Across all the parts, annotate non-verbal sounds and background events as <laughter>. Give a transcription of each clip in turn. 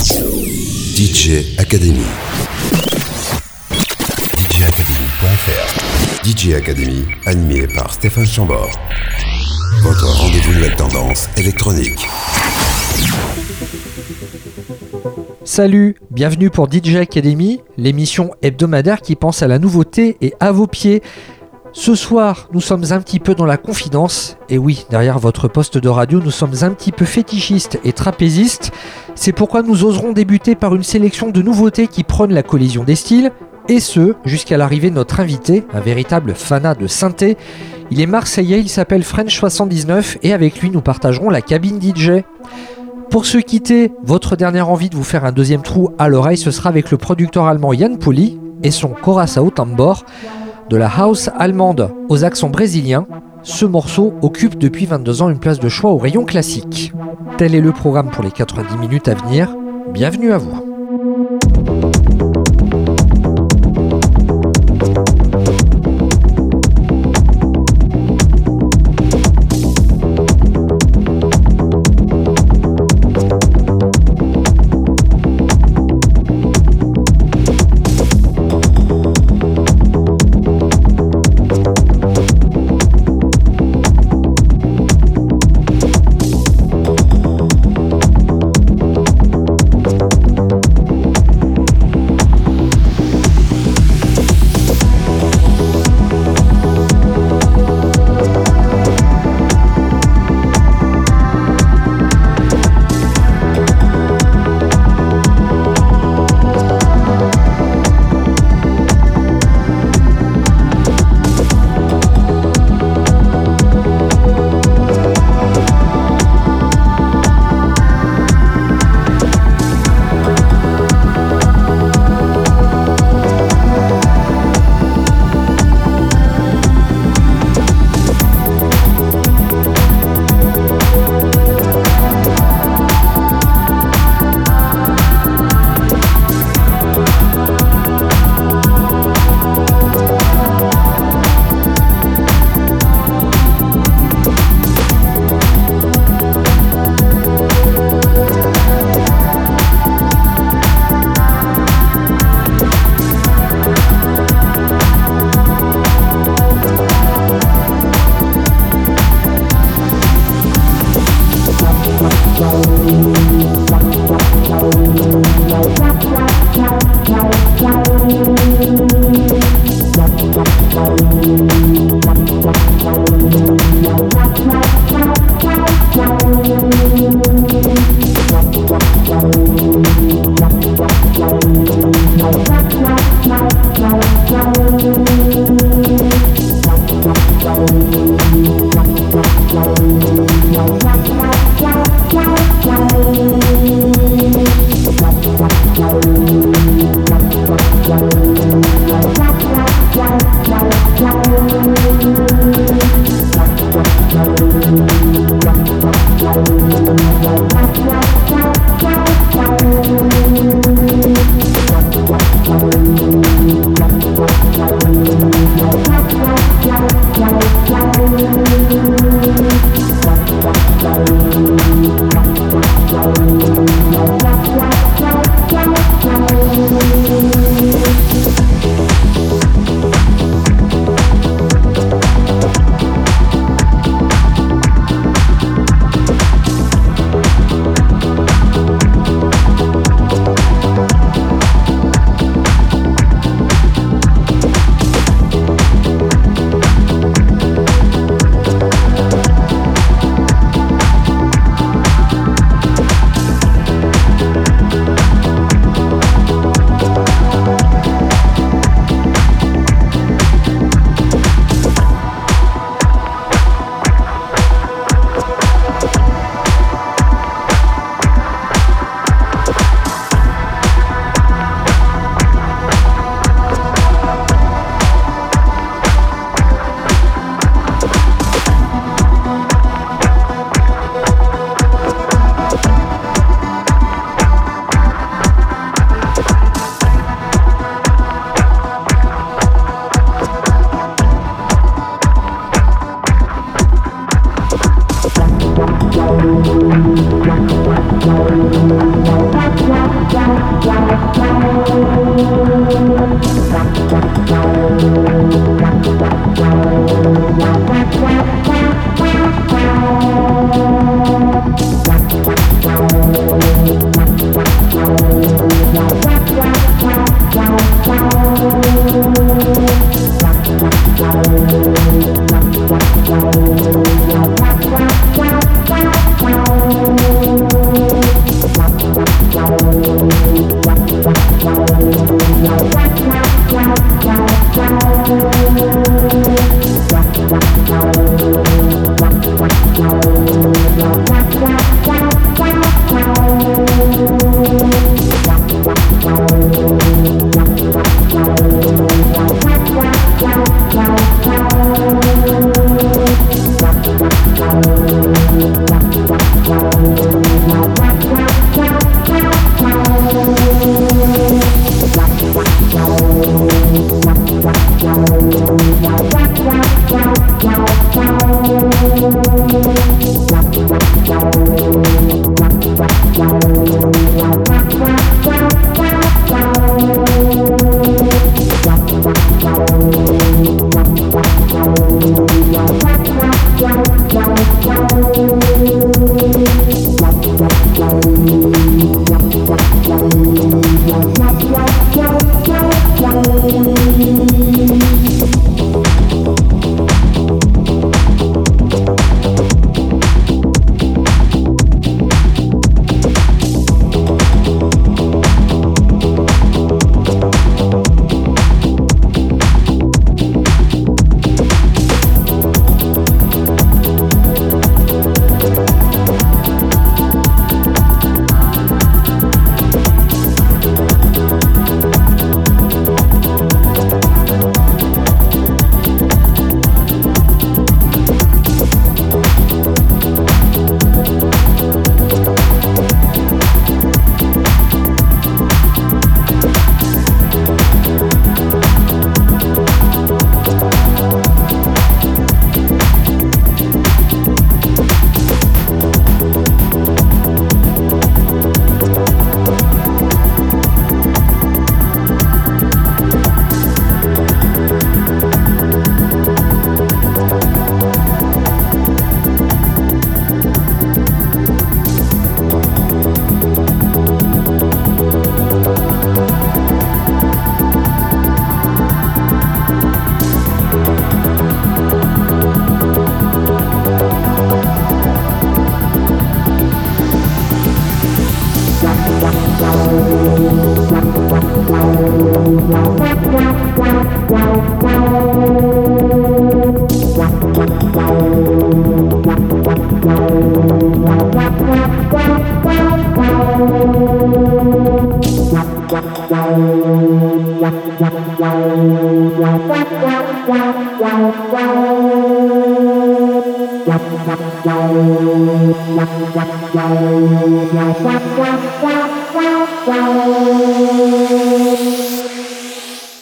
DJ Academy. DJacademy.fr. DJ Academy, animé par Stéphane Chambord. Votre rendez-vous nouvelle tendance électronique. Salut, bienvenue pour DJ Academy, l'émission hebdomadaire qui pense à la nouveauté et à vos pieds. Ce soir, nous sommes un petit peu dans la confidence. Et oui, derrière votre poste de radio, nous sommes un petit peu fétichistes et trapézistes. C'est pourquoi nous oserons débuter par une sélection de nouveautés qui prônent la collision des styles. Et ce, jusqu'à l'arrivée de notre invité, un véritable fanat de synthé. Il est marseillais, il s'appelle French79 et avec lui nous partagerons la cabine DJ. Pour se quitter, votre dernière envie de vous faire un deuxième trou à l'oreille, ce sera avec le producteur allemand Yann Poli et son Corazao Tambor. De la house allemande aux accents brésiliens, ce morceau occupe depuis 22 ans une place de choix au rayon classique. Tel est le programme pour les 90 minutes à venir. Bienvenue à vous.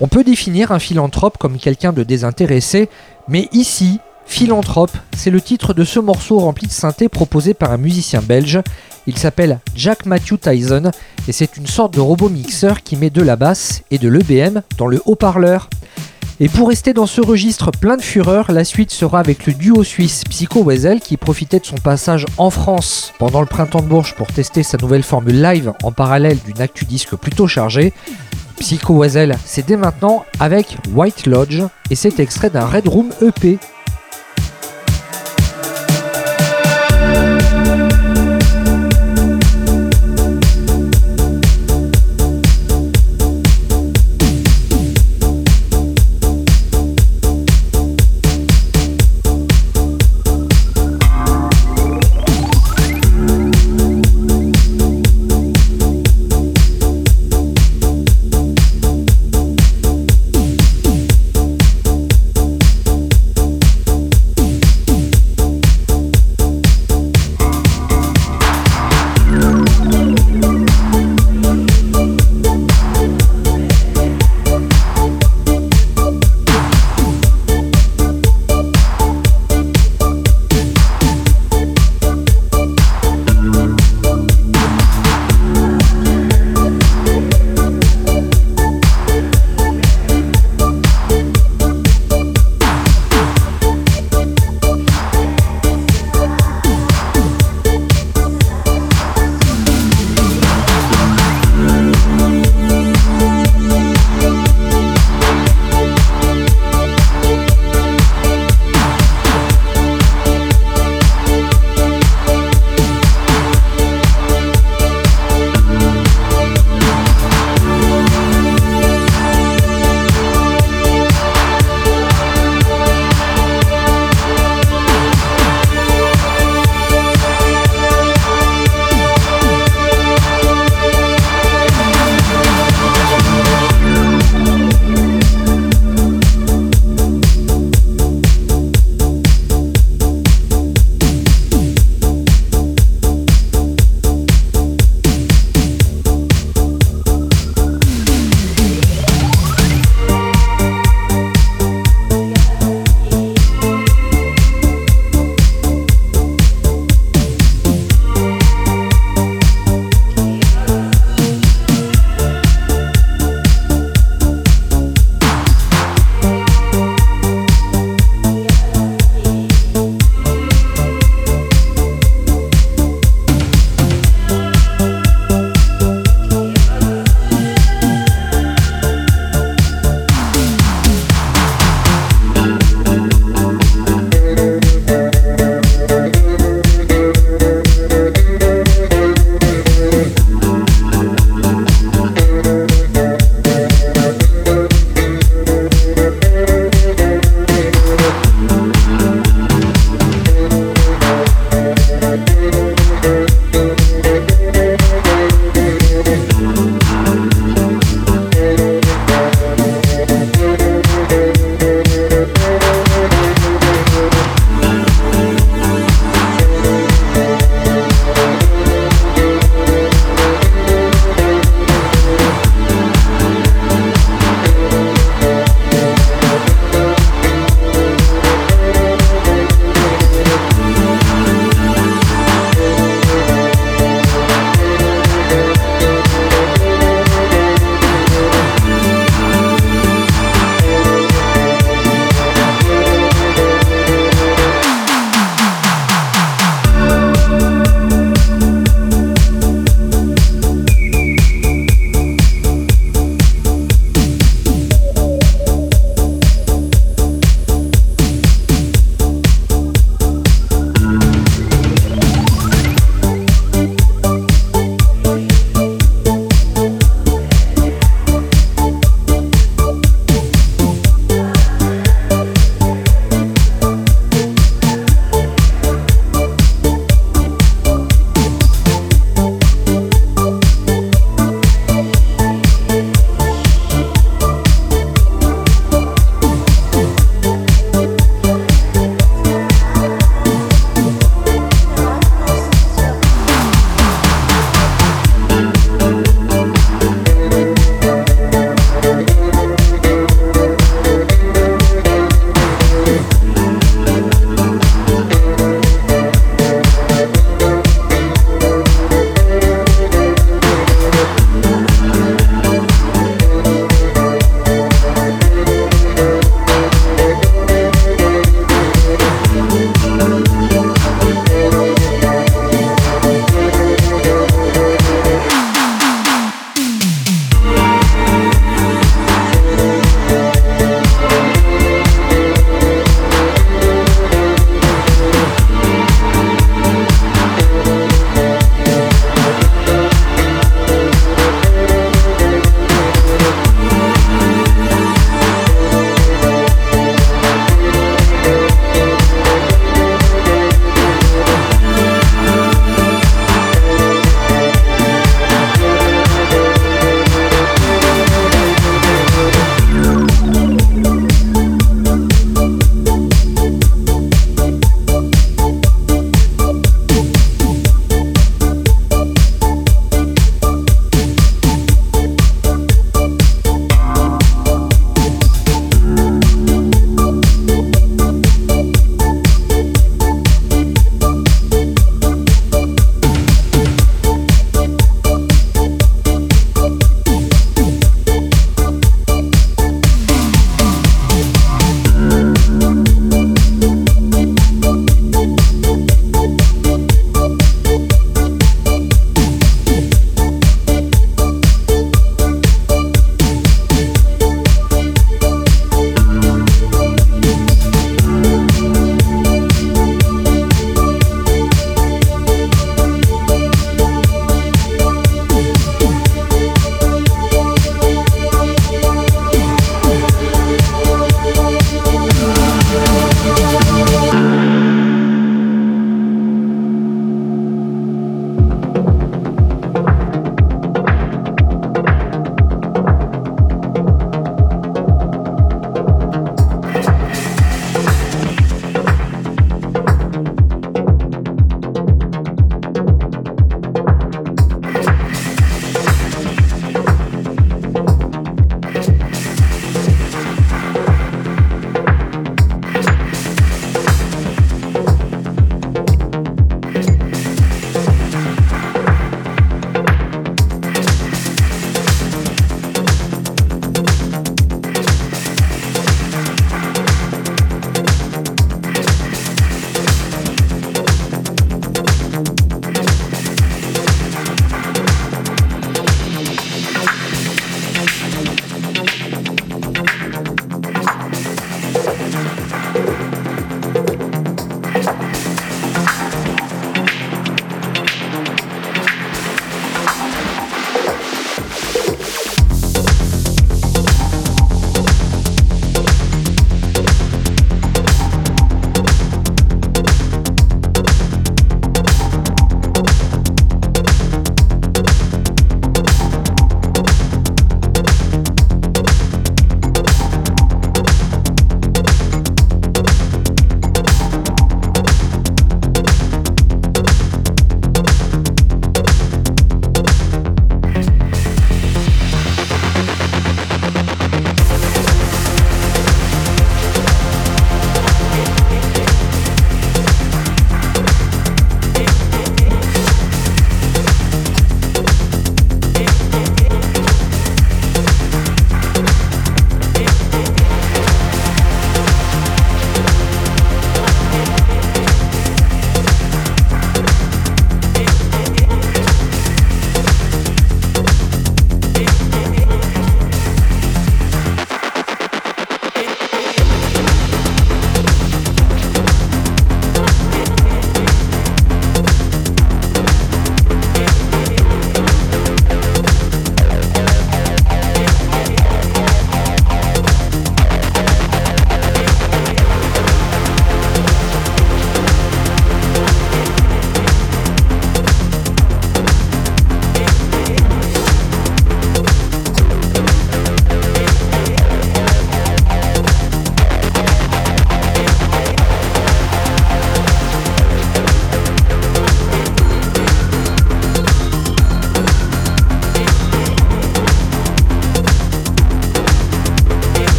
On peut définir un philanthrope comme quelqu'un de désintéressé, mais ici, Philanthrope, c'est le titre de ce morceau rempli de synthé proposé par un musicien belge. Il s'appelle Jack Matthew Tyson et c'est une sorte de robot mixeur qui met de la basse et de l'EBM dans le haut-parleur. Et pour rester dans ce registre plein de fureur, la suite sera avec le duo suisse Psycho Wesel qui profitait de son passage en France pendant le printemps de Bourges pour tester sa nouvelle formule live en parallèle d'une actu disque plutôt chargée. Psycho Wesel, c'est dès maintenant avec White Lodge et c'est extrait d'un Red Room EP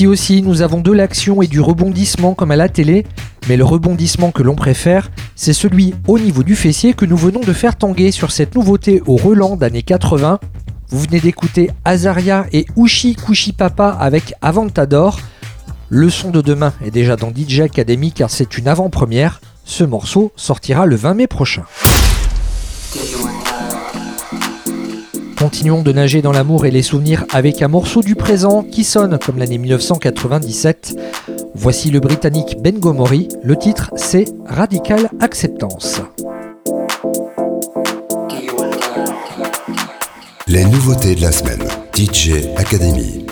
Ici aussi, nous avons de l'action et du rebondissement comme à la télé, mais le rebondissement que l'on préfère, c'est celui au niveau du fessier que nous venons de faire tanguer sur cette nouveauté au Relan d'années 80. Vous venez d'écouter Azaria et Ushi Kushi Papa avec Avantador. Le son de demain est déjà dans DJ Academy car c'est une avant-première. Ce morceau sortira le 20 mai prochain. Continuons de nager dans l'amour et les souvenirs avec un morceau du présent qui sonne comme l'année 1997. Voici le britannique Ben Gomori. Le titre c'est Radical Acceptance. Les nouveautés de la semaine. DJ Academy.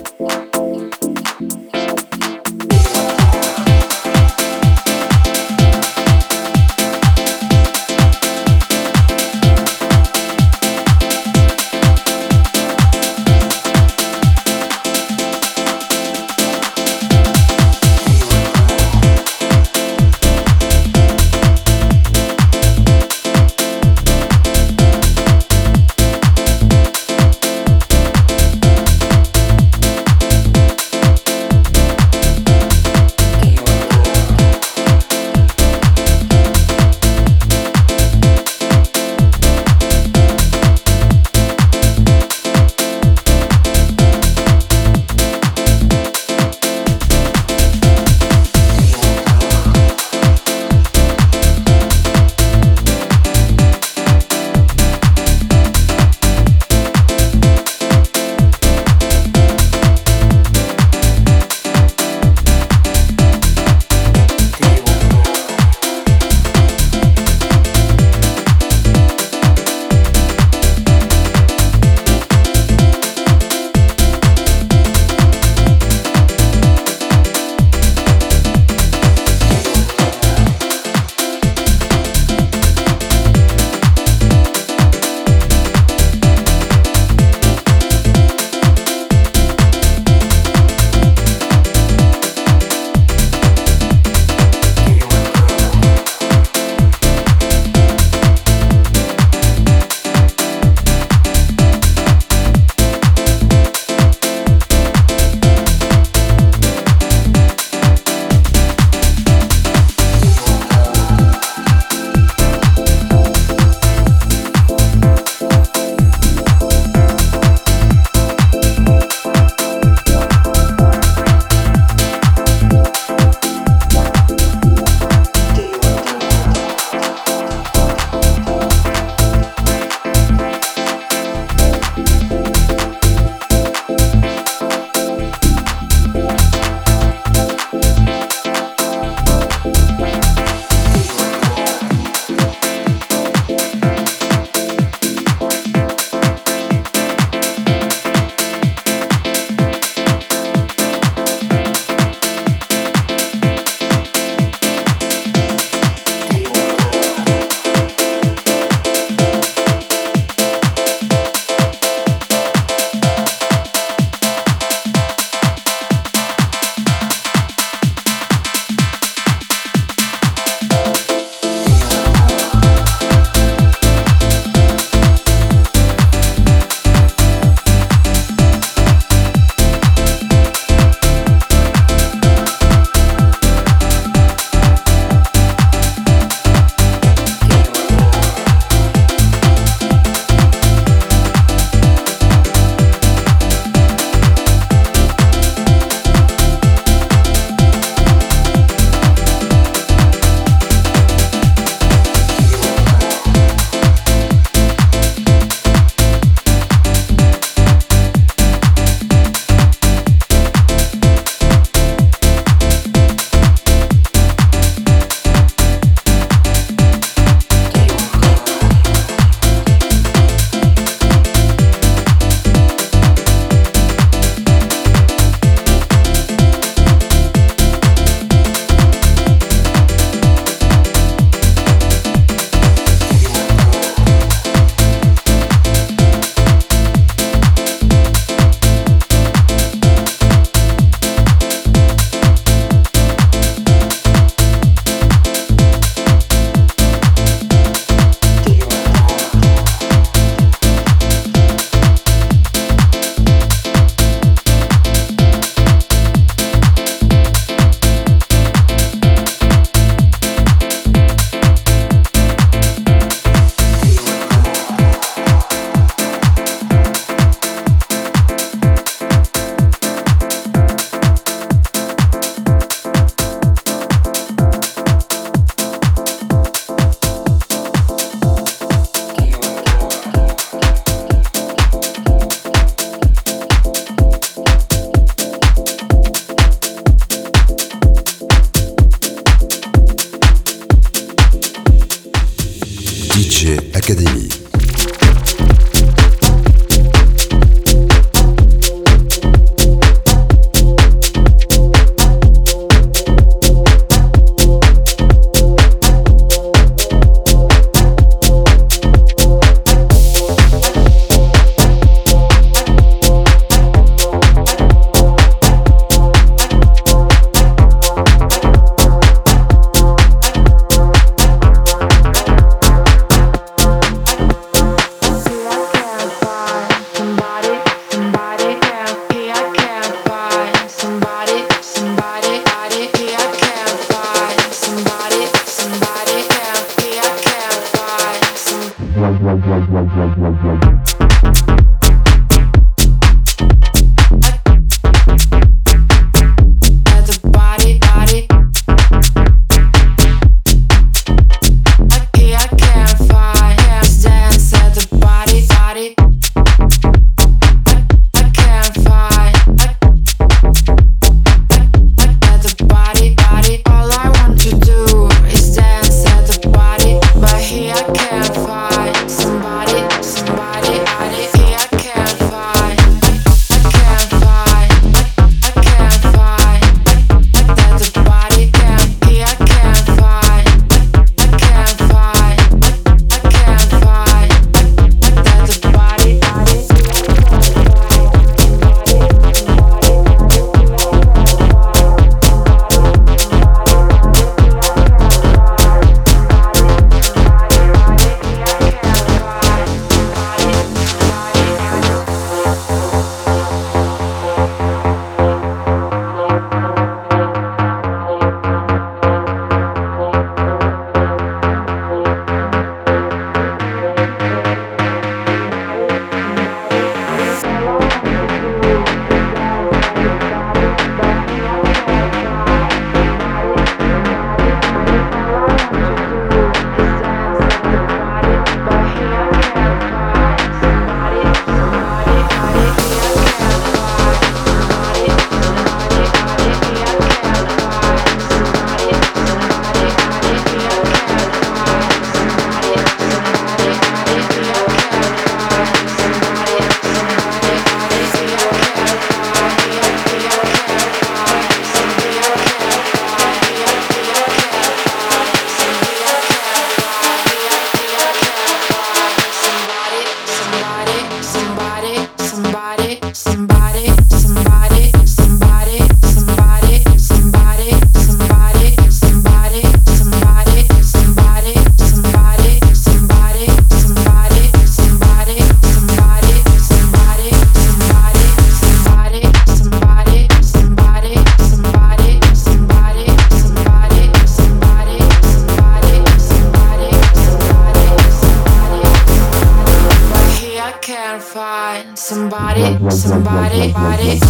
À un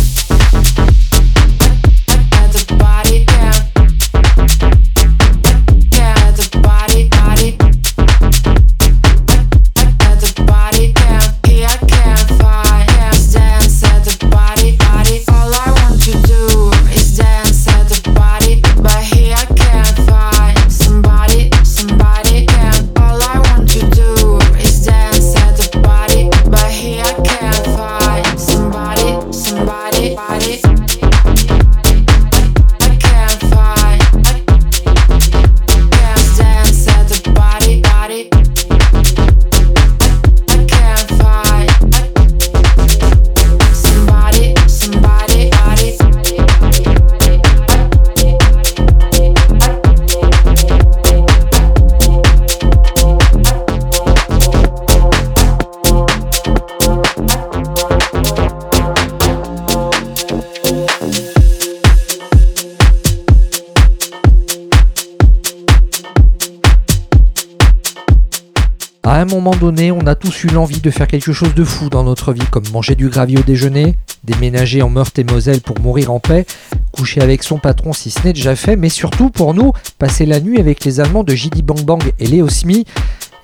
donné, on a tous eu l'envie de faire quelque chose de fou dans notre vie, comme manger du gravier au déjeuner, déménager en Meurthe et Moselle pour mourir en paix, coucher avec son patron si ce n'est déjà fait, mais surtout pour nous, passer la nuit avec les Allemands de JD Bang Bang et Léo Smith.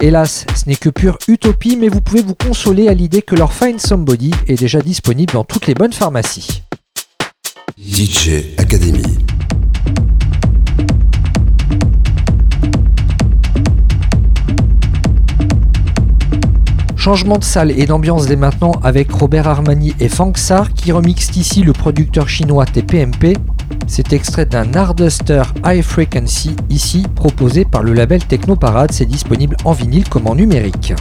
Hélas, ce n'est que pure utopie, mais vous pouvez vous consoler à l'idée que leur Find Somebody est déjà disponible dans toutes les bonnes pharmacies. DJ Academy. Changement de salle et d'ambiance dès maintenant avec Robert Armani et Fang Sar qui remixent ici le producteur chinois TPMP. C'est extrait d'un Harduster High Frequency ici proposé par le label Techno Parade. C'est disponible en vinyle comme en numérique.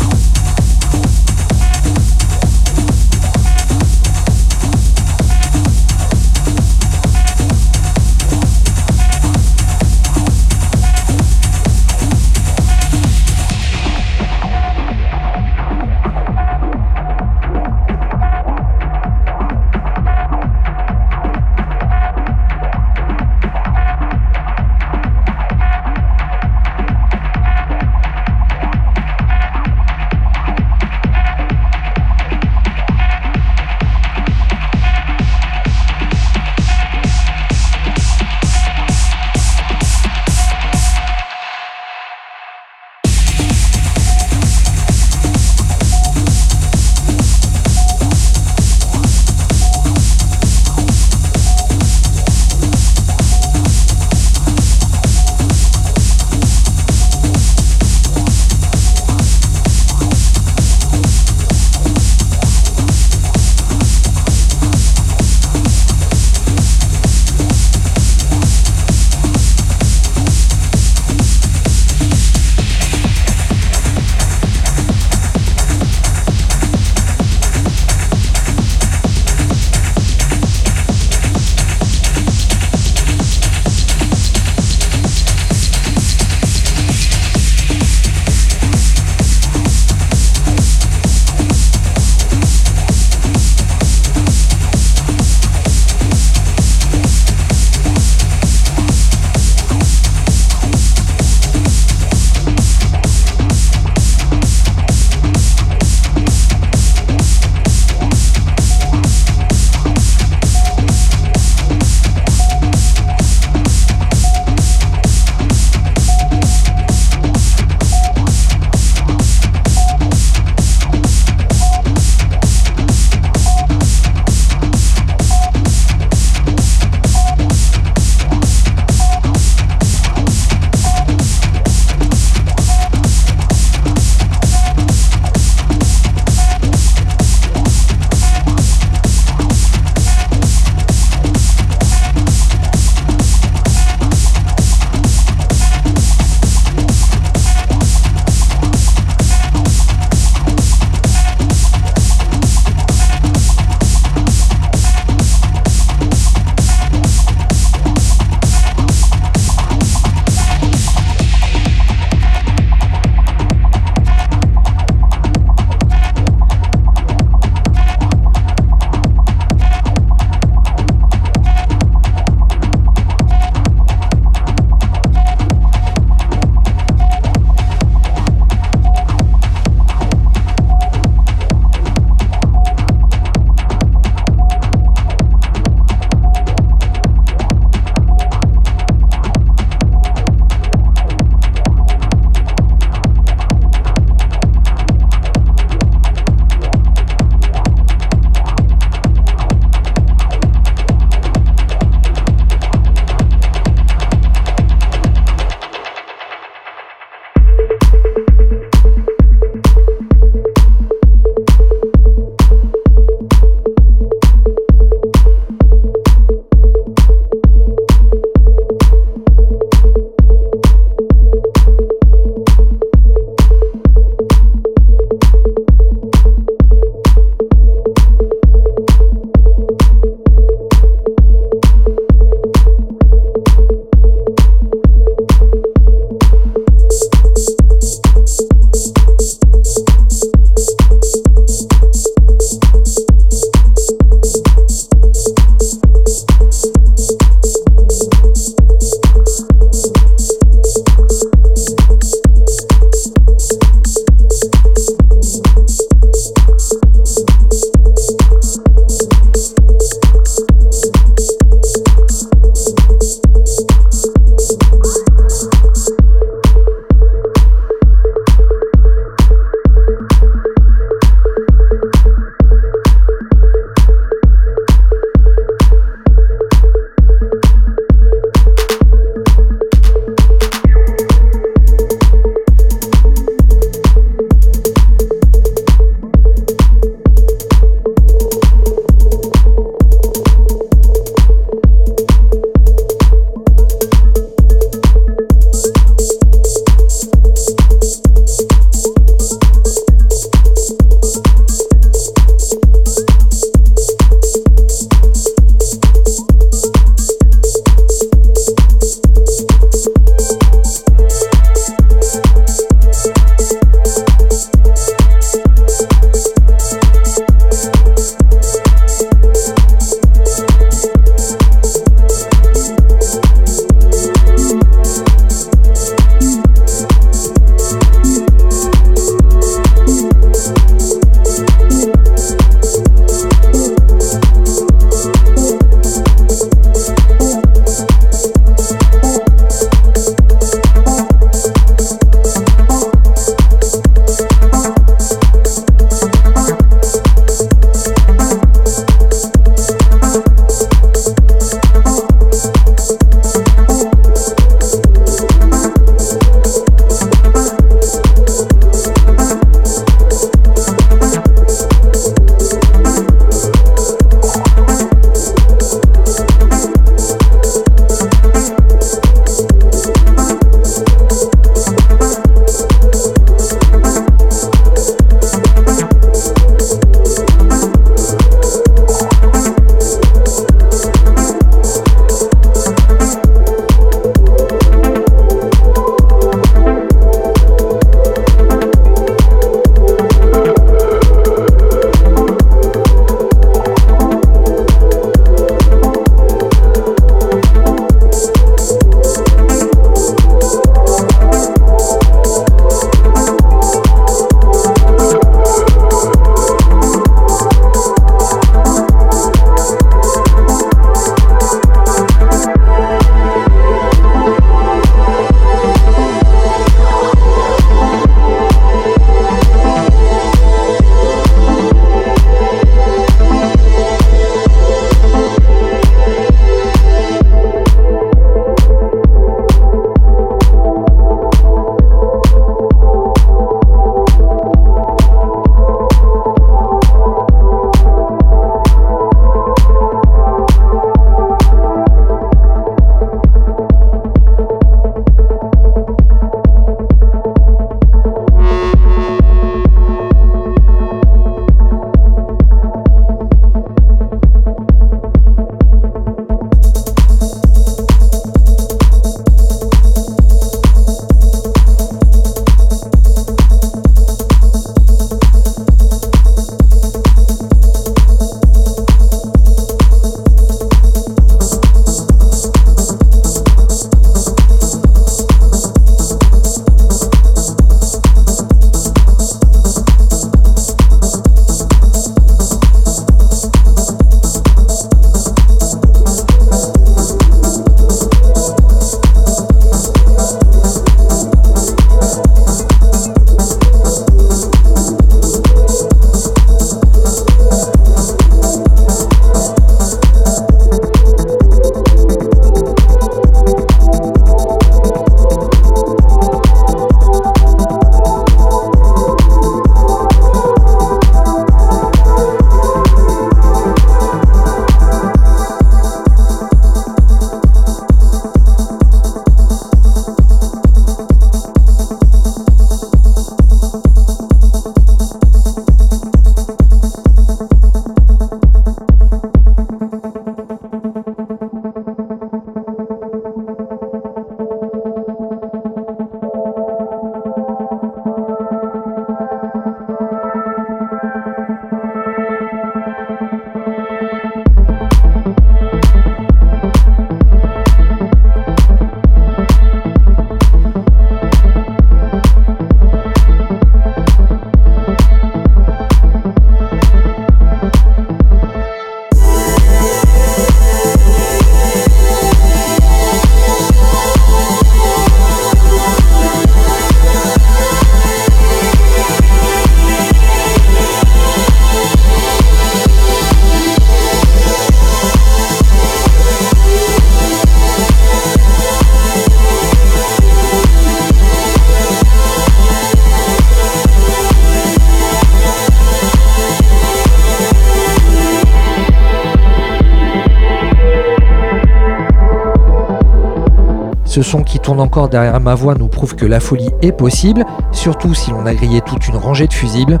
Tourne encore derrière ma voix nous prouve que la folie est possible, surtout si l'on a grillé toute une rangée de fusibles.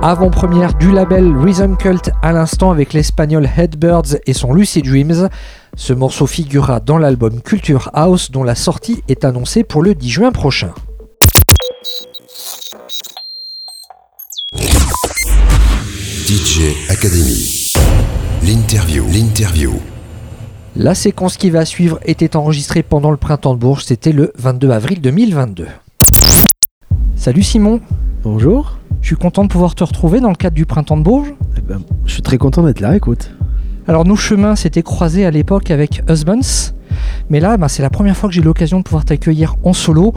Avant-première du label Rhythm Cult à l'instant avec l'espagnol Headbirds et son Lucid Dreams. Ce morceau figurera dans l'album Culture House dont la sortie est annoncée pour le 10 juin prochain. DJ Academy. L'interview. L'interview. La séquence qui va suivre était enregistrée pendant le printemps de Bourges, c'était le 22 avril 2022. Salut Simon, Bonjour. je suis content de pouvoir te retrouver dans le cadre du printemps de Bourges. Eh ben, je suis très content d'être là, écoute. Alors nos chemins s'étaient croisés à l'époque avec Husbands, mais là bah, c'est la première fois que j'ai l'occasion de pouvoir t'accueillir en solo.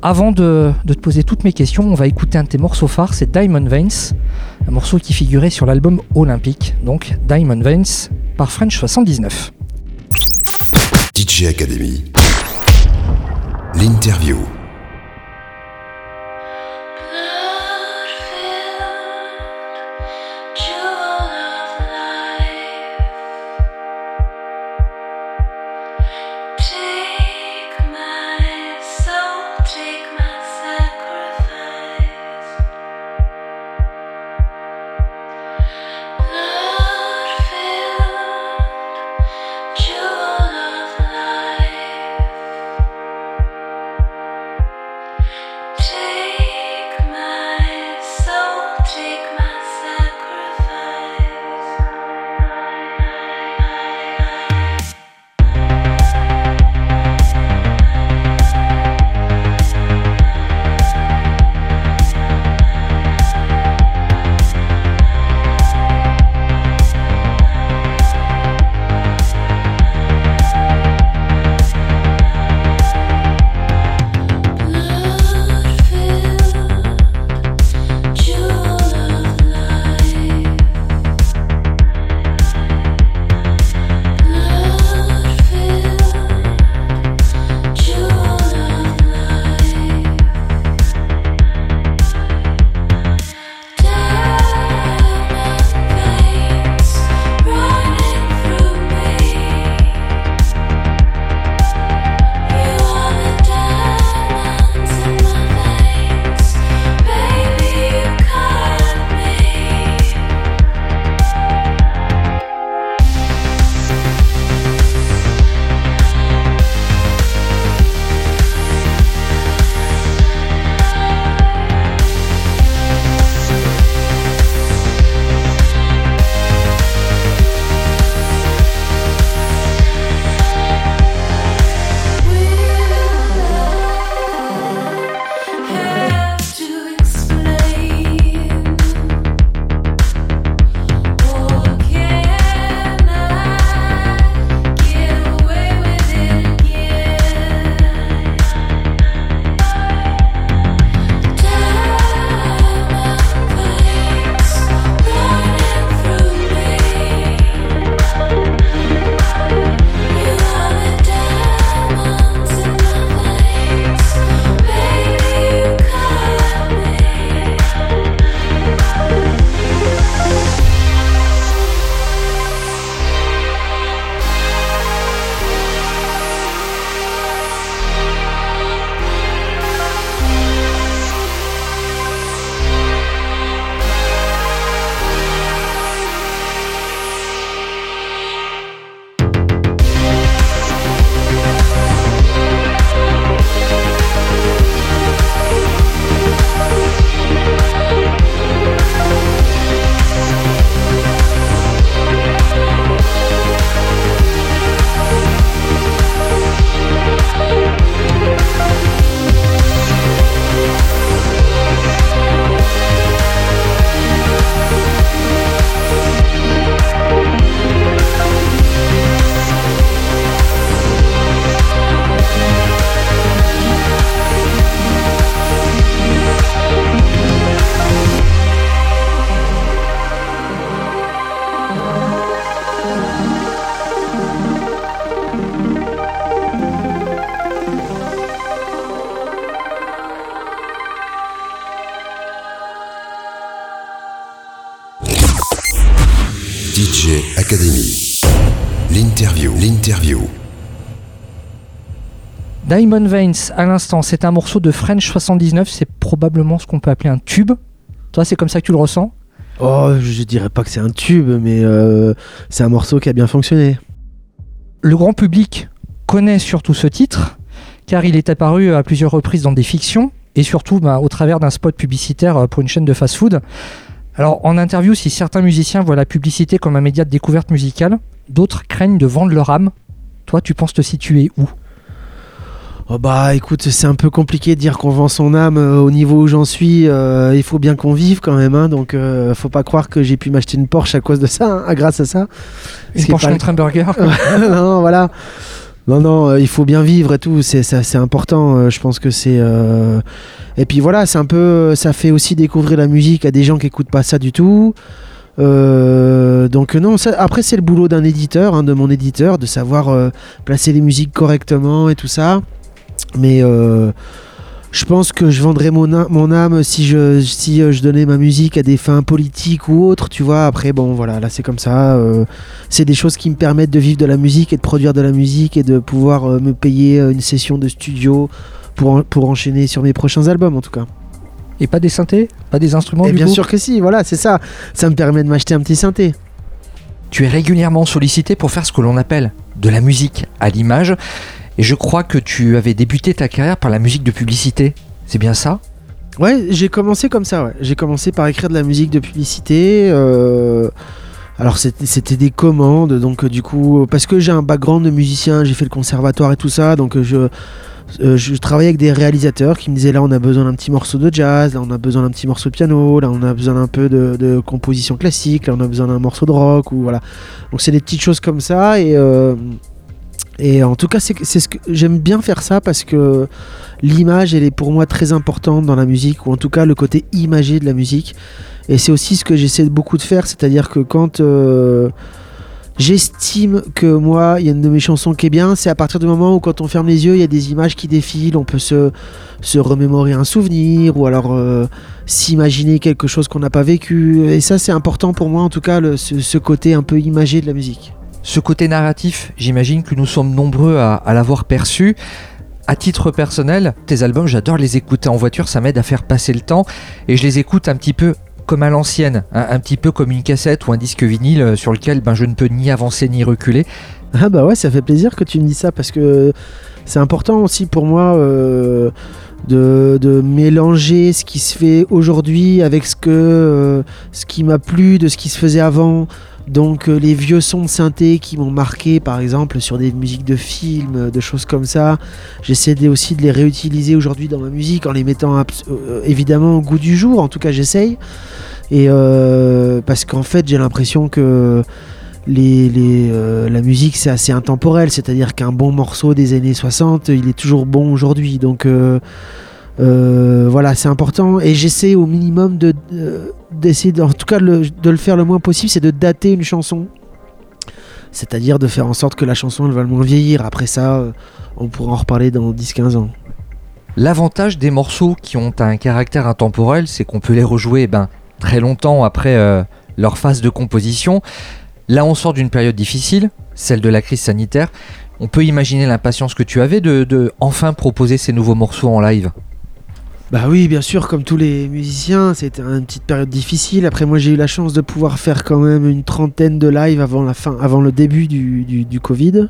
Avant de, de te poser toutes mes questions, on va écouter un de tes morceaux phares, c'est Diamond Veins, un morceau qui figurait sur l'album Olympique, donc Diamond Veins par French 79. DJ Academy. L'interview. Diamond Veins, à l'instant, c'est un morceau de French 79, c'est probablement ce qu'on peut appeler un tube. Toi, c'est comme ça que tu le ressens? Oh, je dirais pas que c'est un tube, mais euh, c'est un morceau qui a bien fonctionné. Le grand public connaît surtout ce titre, car il est apparu à plusieurs reprises dans des fictions, et surtout bah, au travers d'un spot publicitaire euh, pour une chaîne de fast-food. Alors, en interview, si certains musiciens voient la publicité comme un média de découverte musicale, d'autres craignent de vendre leur âme. Toi, tu penses te situer où? Oh bah écoute, c'est un peu compliqué de dire qu'on vend son âme euh, au niveau où j'en suis. euh, il faut bien qu'on vive quand même, hein, donc euh, faut pas croire que j'ai pu m'acheter une Porsche à cause de ça, hein, à <laughs> grâce à ça. Une Porsche pas- contre un burger <laughs> non, voilà. Non, non, il faut bien vivre et tout, c'est important. je pense que c'est. Et puis voilà, c'est un peu. Ça fait aussi découvrir la musique à des gens qui écoutent pas ça du tout. Euh, donc non, ça- après c'est le boulot d'un éditeur, hein, de mon éditeur, de savoir euh, placer les musiques correctement et tout ça. Mais euh, je pense que je vendrais mon, mon âme si je si euh, je donnais ma musique à des fins politiques ou autres, tu vois. Après bon voilà, là c'est comme ça. euh, c'est des choses qui me permettent de vivre de la musique et de produire de la musique et de pouvoir euh, me payer une session de studio pour, en- pour enchaîner sur mes prochains albums en tout cas. Et pas des synthés? Pas des instruments et du bien coup? sûr que si, voilà, c'est ça. Ça me permet de m'acheter un petit synthé. Tu es régulièrement sollicité pour faire ce que l'on appelle de la musique à l'image. Et je crois que tu avais débuté ta carrière par la musique de publicité. C'est bien ça? Ouais, j'ai commencé comme ça, ouais. J'ai commencé par écrire de la musique de publicité. euh, Alors c'était des commandes, donc euh, du coup, parce que j'ai un background de musicien, j'ai fait le conservatoire et tout ça, donc euh, je, travaillais avec des réalisateurs qui me disaient là on a besoin d'un petit morceau de jazz, là on a besoin d'un petit morceau de piano, là on a besoin d'un peu de, de composition classique, là on a besoin d'un morceau de rock, ou voilà. Donc c'est des petites choses comme ça, et, et en tout cas c'est ce que j'aime bien faire ça parce que l'image elle est pour moi très importante dans la musique ou en tout cas le côté imagé de la musique. Et c'est aussi ce que j'essaie beaucoup de faire c'est à dire que quand euh, j'estime que moi il y a une de mes chansons qui est bien c'est à partir du moment où quand on ferme les yeux il y a des images qui défilent on peut se, se remémorer un souvenir ou alors euh, s'imaginer quelque chose qu'on n'a pas vécu. Et ça c'est important pour moi en tout cas ce côté un peu imagé de la musique Ce côté narratif, j'imagine que nous sommes nombreux à, l'avoir perçu. À titre personnel, tes albums, j'adore les écouter en voiture, ça m'aide à faire passer le temps et je les écoute un petit peu comme à l'ancienne, hein, un petit peu comme une cassette ou un disque vinyle euh, sur lequel ben, je ne peux ni avancer ni reculer. Ah bah ouais, ça fait plaisir que tu me dis ça parce que c'est important aussi pour moi euh, de, mélanger ce qui se fait aujourd'hui avec ce euh, ce qui m'a plu de ce qui se faisait avant. Donc euh, les vieux sons de synthé qui m'ont marqué par exemple sur des musiques de films, euh, de choses comme ça, j'essaie aussi de les réutiliser aujourd'hui dans ma musique en les mettant abs- euh, évidemment au goût du jour, en tout cas j'essaye. Et euh, parce qu'en fait j'ai l'impression que euh, la musique c'est assez intemporel, c'est-à-dire qu'un bon morceau des années 60, il est toujours bon aujourd'hui. Donc euh, euh, voilà, c'est important. Et j'essaie au minimum de, de- d'essayer, de- en tout cas le- de le faire le moins possible, c'est de dater une chanson. C'est-à-dire de faire en sorte que la chanson elle va le moins vieillir. Après ça, euh, on pourra en reparler dans 10-15 ans. L'avantage des morceaux qui ont un caractère intemporel, c'est qu'on peut les rejouer ben, très longtemps après euh, leur phase de composition. Là, on sort d'une période difficile, celle de la crise sanitaire. On peut imaginer l'impatience que tu avais de, de enfin proposer ces nouveaux morceaux en live. Bah oui, bien sûr, comme tous les musiciens, c'était une petite période difficile. Après, moi, j'ai eu la chance de pouvoir faire quand même une trentaine de lives avant la fin, avant le début du, Covid.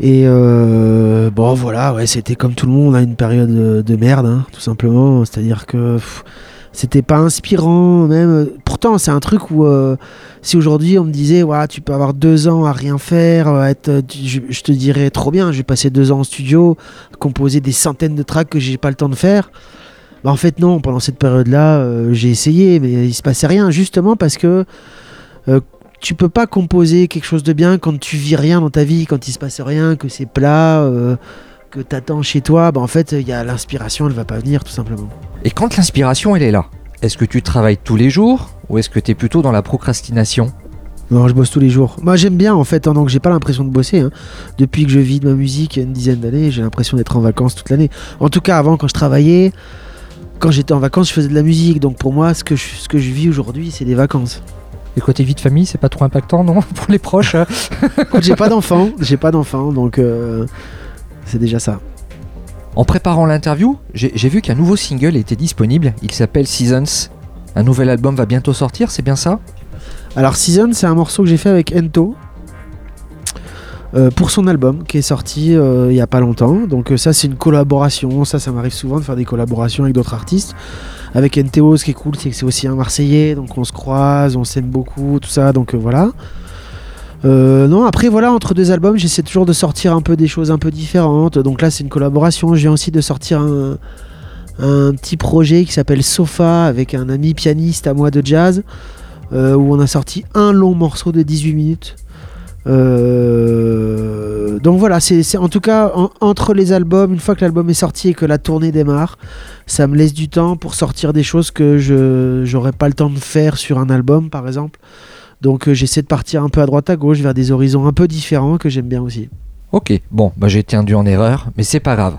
Et euh, bon, voilà, ouais, c'était comme tout le monde, hein, une période de, de merde, hein, tout simplement. C'est-à-dire que c'était pas inspirant, même. Pourtant, c'est un truc où euh, si aujourd'hui on me disait, ouais, tu peux avoir deux ans à rien faire, tu- je, te dirais trop bien, je vais passer deux ans en studio, composer des centaines de tracks que j'ai pas le temps de faire. Bah en fait non, pendant cette période-là, euh, j'ai essayé, mais il se passait rien, justement parce que euh, tu peux pas composer quelque chose de bien quand tu vis rien dans ta vie, quand il se passe rien, que c'est plat, euh, que t'attends chez toi. Bah en fait, il y a l'inspiration, elle va pas venir tout simplement. Et quand l'inspiration, elle est là, est-ce que tu travailles tous les jours ou est-ce que tu es plutôt dans la procrastination? Non, je bosse tous les jours. Moi, j'aime bien en fait, hein, donc j'ai pas l'impression de bosser. hein. Depuis que je vis de ma musique il y a une dizaine d'années, j'ai l'impression d'être en vacances toute l'année. En tout cas, avant, quand je travaillais, quand j'étais en vacances, je faisais de la musique. Donc pour moi, ce que je, ce que je vis aujourd'hui, c'est des vacances. Et côté vie de famille, c'est pas trop impactant, non? <laughs> Pour les proches hein? J'ai pas <laughs> d'enfant, j'ai pas d'enfant, donc euh, c'est déjà ça. En préparant l'interview, j'ai vu qu'un nouveau single était disponible. Il s'appelle Seasons. Un nouvel album va bientôt sortir, c'est bien ça? Alors Season, c'est un morceau que j'ai fait avec Ento. euh, pour son album qui est sorti euh, il y a pas longtemps. Donc euh, ça c'est une collaboration, ça ça m'arrive souvent de faire des collaborations avec d'autres artistes. Avec NTO, ce qui est cool, c'est que c'est aussi un Marseillais, donc on se croise, on s'aime beaucoup, tout ça, donc voilà. Euh, non, après voilà, entre deux albums, j'essaie toujours de sortir un peu des choses un peu différentes. Donc là, c'est une collaboration. Je viens aussi de sortir un, un petit projet qui s'appelle Sofa avec un ami pianiste à moi de jazz, euh, où on a sorti un long morceau de 18 minutes. Euh, donc voilà, c'est en tout cas en- entre les albums, une fois que l'album est sorti et que la tournée démarre, ça me laisse du temps pour sortir des choses que je j'aurais pas le temps de faire sur un album, par exemple. Donc euh, j'essaie de partir un peu à droite à gauche vers des horizons un peu différents que j'aime bien aussi. Ok, bon, bah j'ai été induit en erreur, mais c'est pas grave.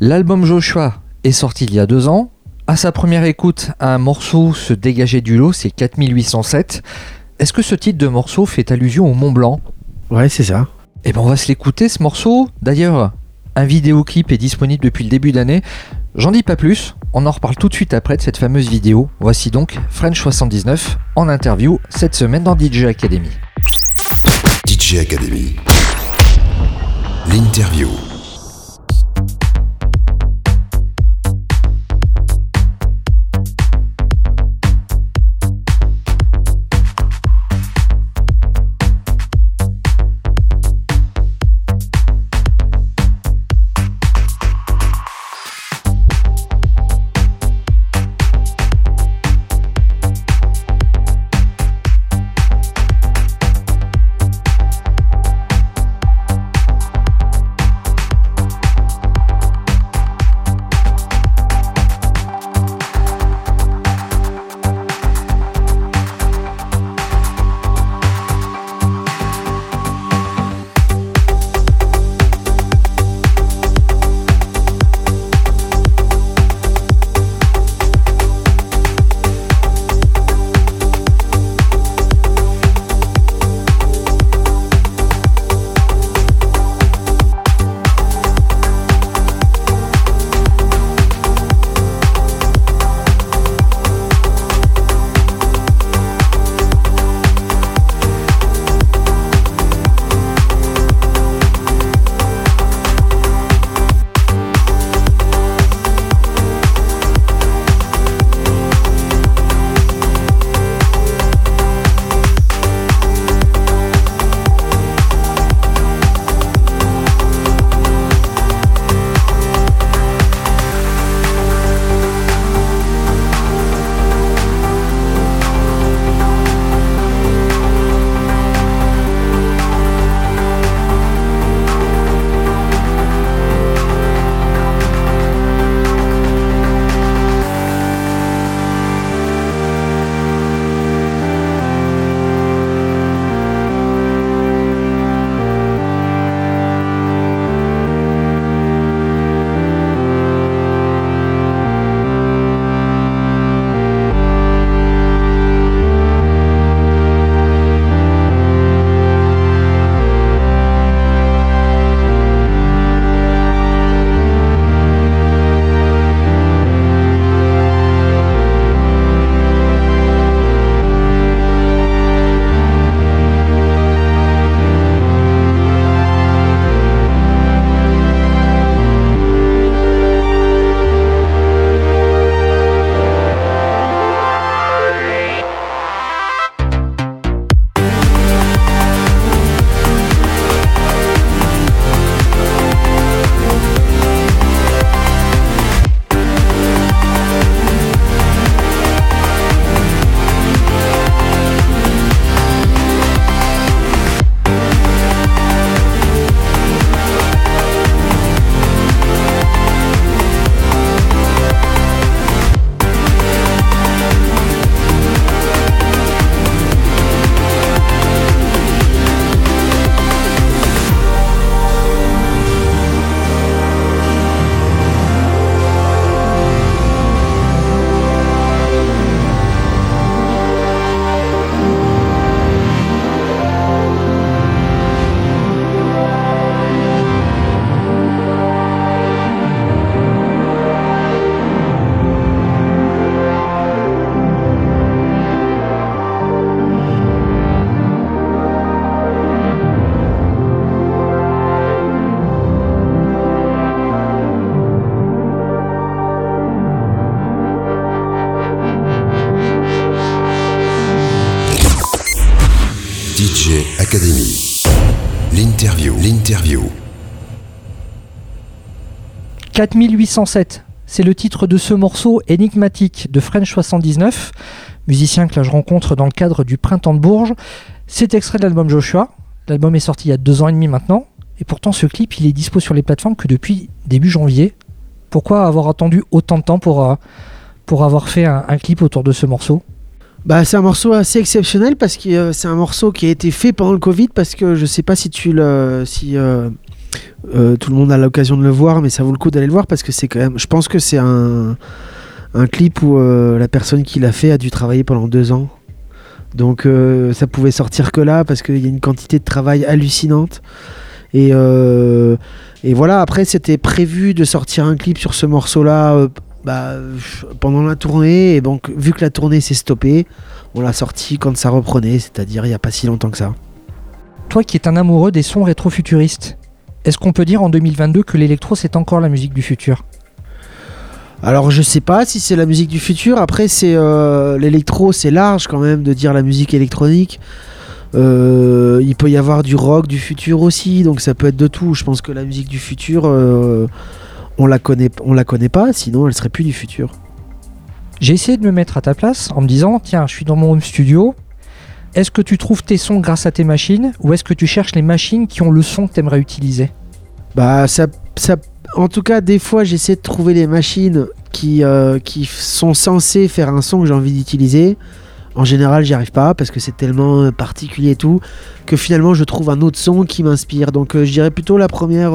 L'album Joshua est sorti il y a deux ans. À sa première écoute, un morceau se dégageait du lot, c'est 4807. Est-ce que ce titre de morceau fait allusion au Mont Blanc? Ouais, c'est ça. Eh ben on va se l'écouter ce morceau. D'ailleurs, un vidéoclip est disponible depuis le début d'année. J'en dis pas plus, on en reparle tout de suite après de cette fameuse vidéo. Voici donc French79 en interview cette semaine dans DJ Academy. DJ Academy. L'interview. 4807, c'est le titre de ce morceau énigmatique de French 79, musicien que là je rencontre dans le cadre du Printemps de Bourges. C'est extrait de l'album Joshua. L'album est sorti il y a deux ans et demi maintenant, et pourtant ce clip il est dispo sur les plateformes que depuis début janvier. Pourquoi avoir attendu autant de temps pour, euh, avoir fait un, clip autour de ce morceau? Bah, c'est un morceau assez exceptionnel parce que euh, c'est un morceau qui a été fait pendant le Covid parce que je sais pas si tu le si euh, euh, tout le monde a l'occasion de le voir mais ça vaut le coup d'aller le voir parce que c'est quand même je pense que c'est un clip où euh, la personne qui l'a fait a dû travailler pendant deux ans. Donc euh, ça pouvait sortir que là parce qu'il y a une quantité de travail hallucinante. Et voilà après c'était prévu de sortir un clip sur ce morceau là bah, pendant la tournée. Et donc vu que la tournée s'est stoppée on l'a sorti quand ça reprenait, c'est-à-dire il n'y a pas si longtemps que ça. Toi qui es un amoureux des sons rétro-futuristes, est-ce qu'on peut dire en 2022 que l'électro c'est encore la musique du futur? Alors je sais pas si c'est la musique du futur, après c'est euh, l'électro, c'est large quand même de dire la musique électronique. Euh, il peut y avoir du rock du futur aussi, donc ça peut être de tout. Je pense que la musique du futur, euh, on la connaît, on la connaît pas, sinon elle serait plus du futur. J'ai essayé de me mettre à ta place en me disant tiens, je suis dans mon home studio. Est-ce que tu trouves tes sons grâce à tes machines ou est-ce que tu cherches les machines qui ont le son que tu aimerais utiliser? Bah ça, ça, en tout cas des fois j'essaie de trouver les machines qui, euh, qui sont censées faire un son que j'ai envie d'utiliser. En général j'y arrive pas parce que c'est tellement euh, particulier et tout que finalement je trouve un autre son qui m'inspire. Donc euh, je dirais plutôt la première,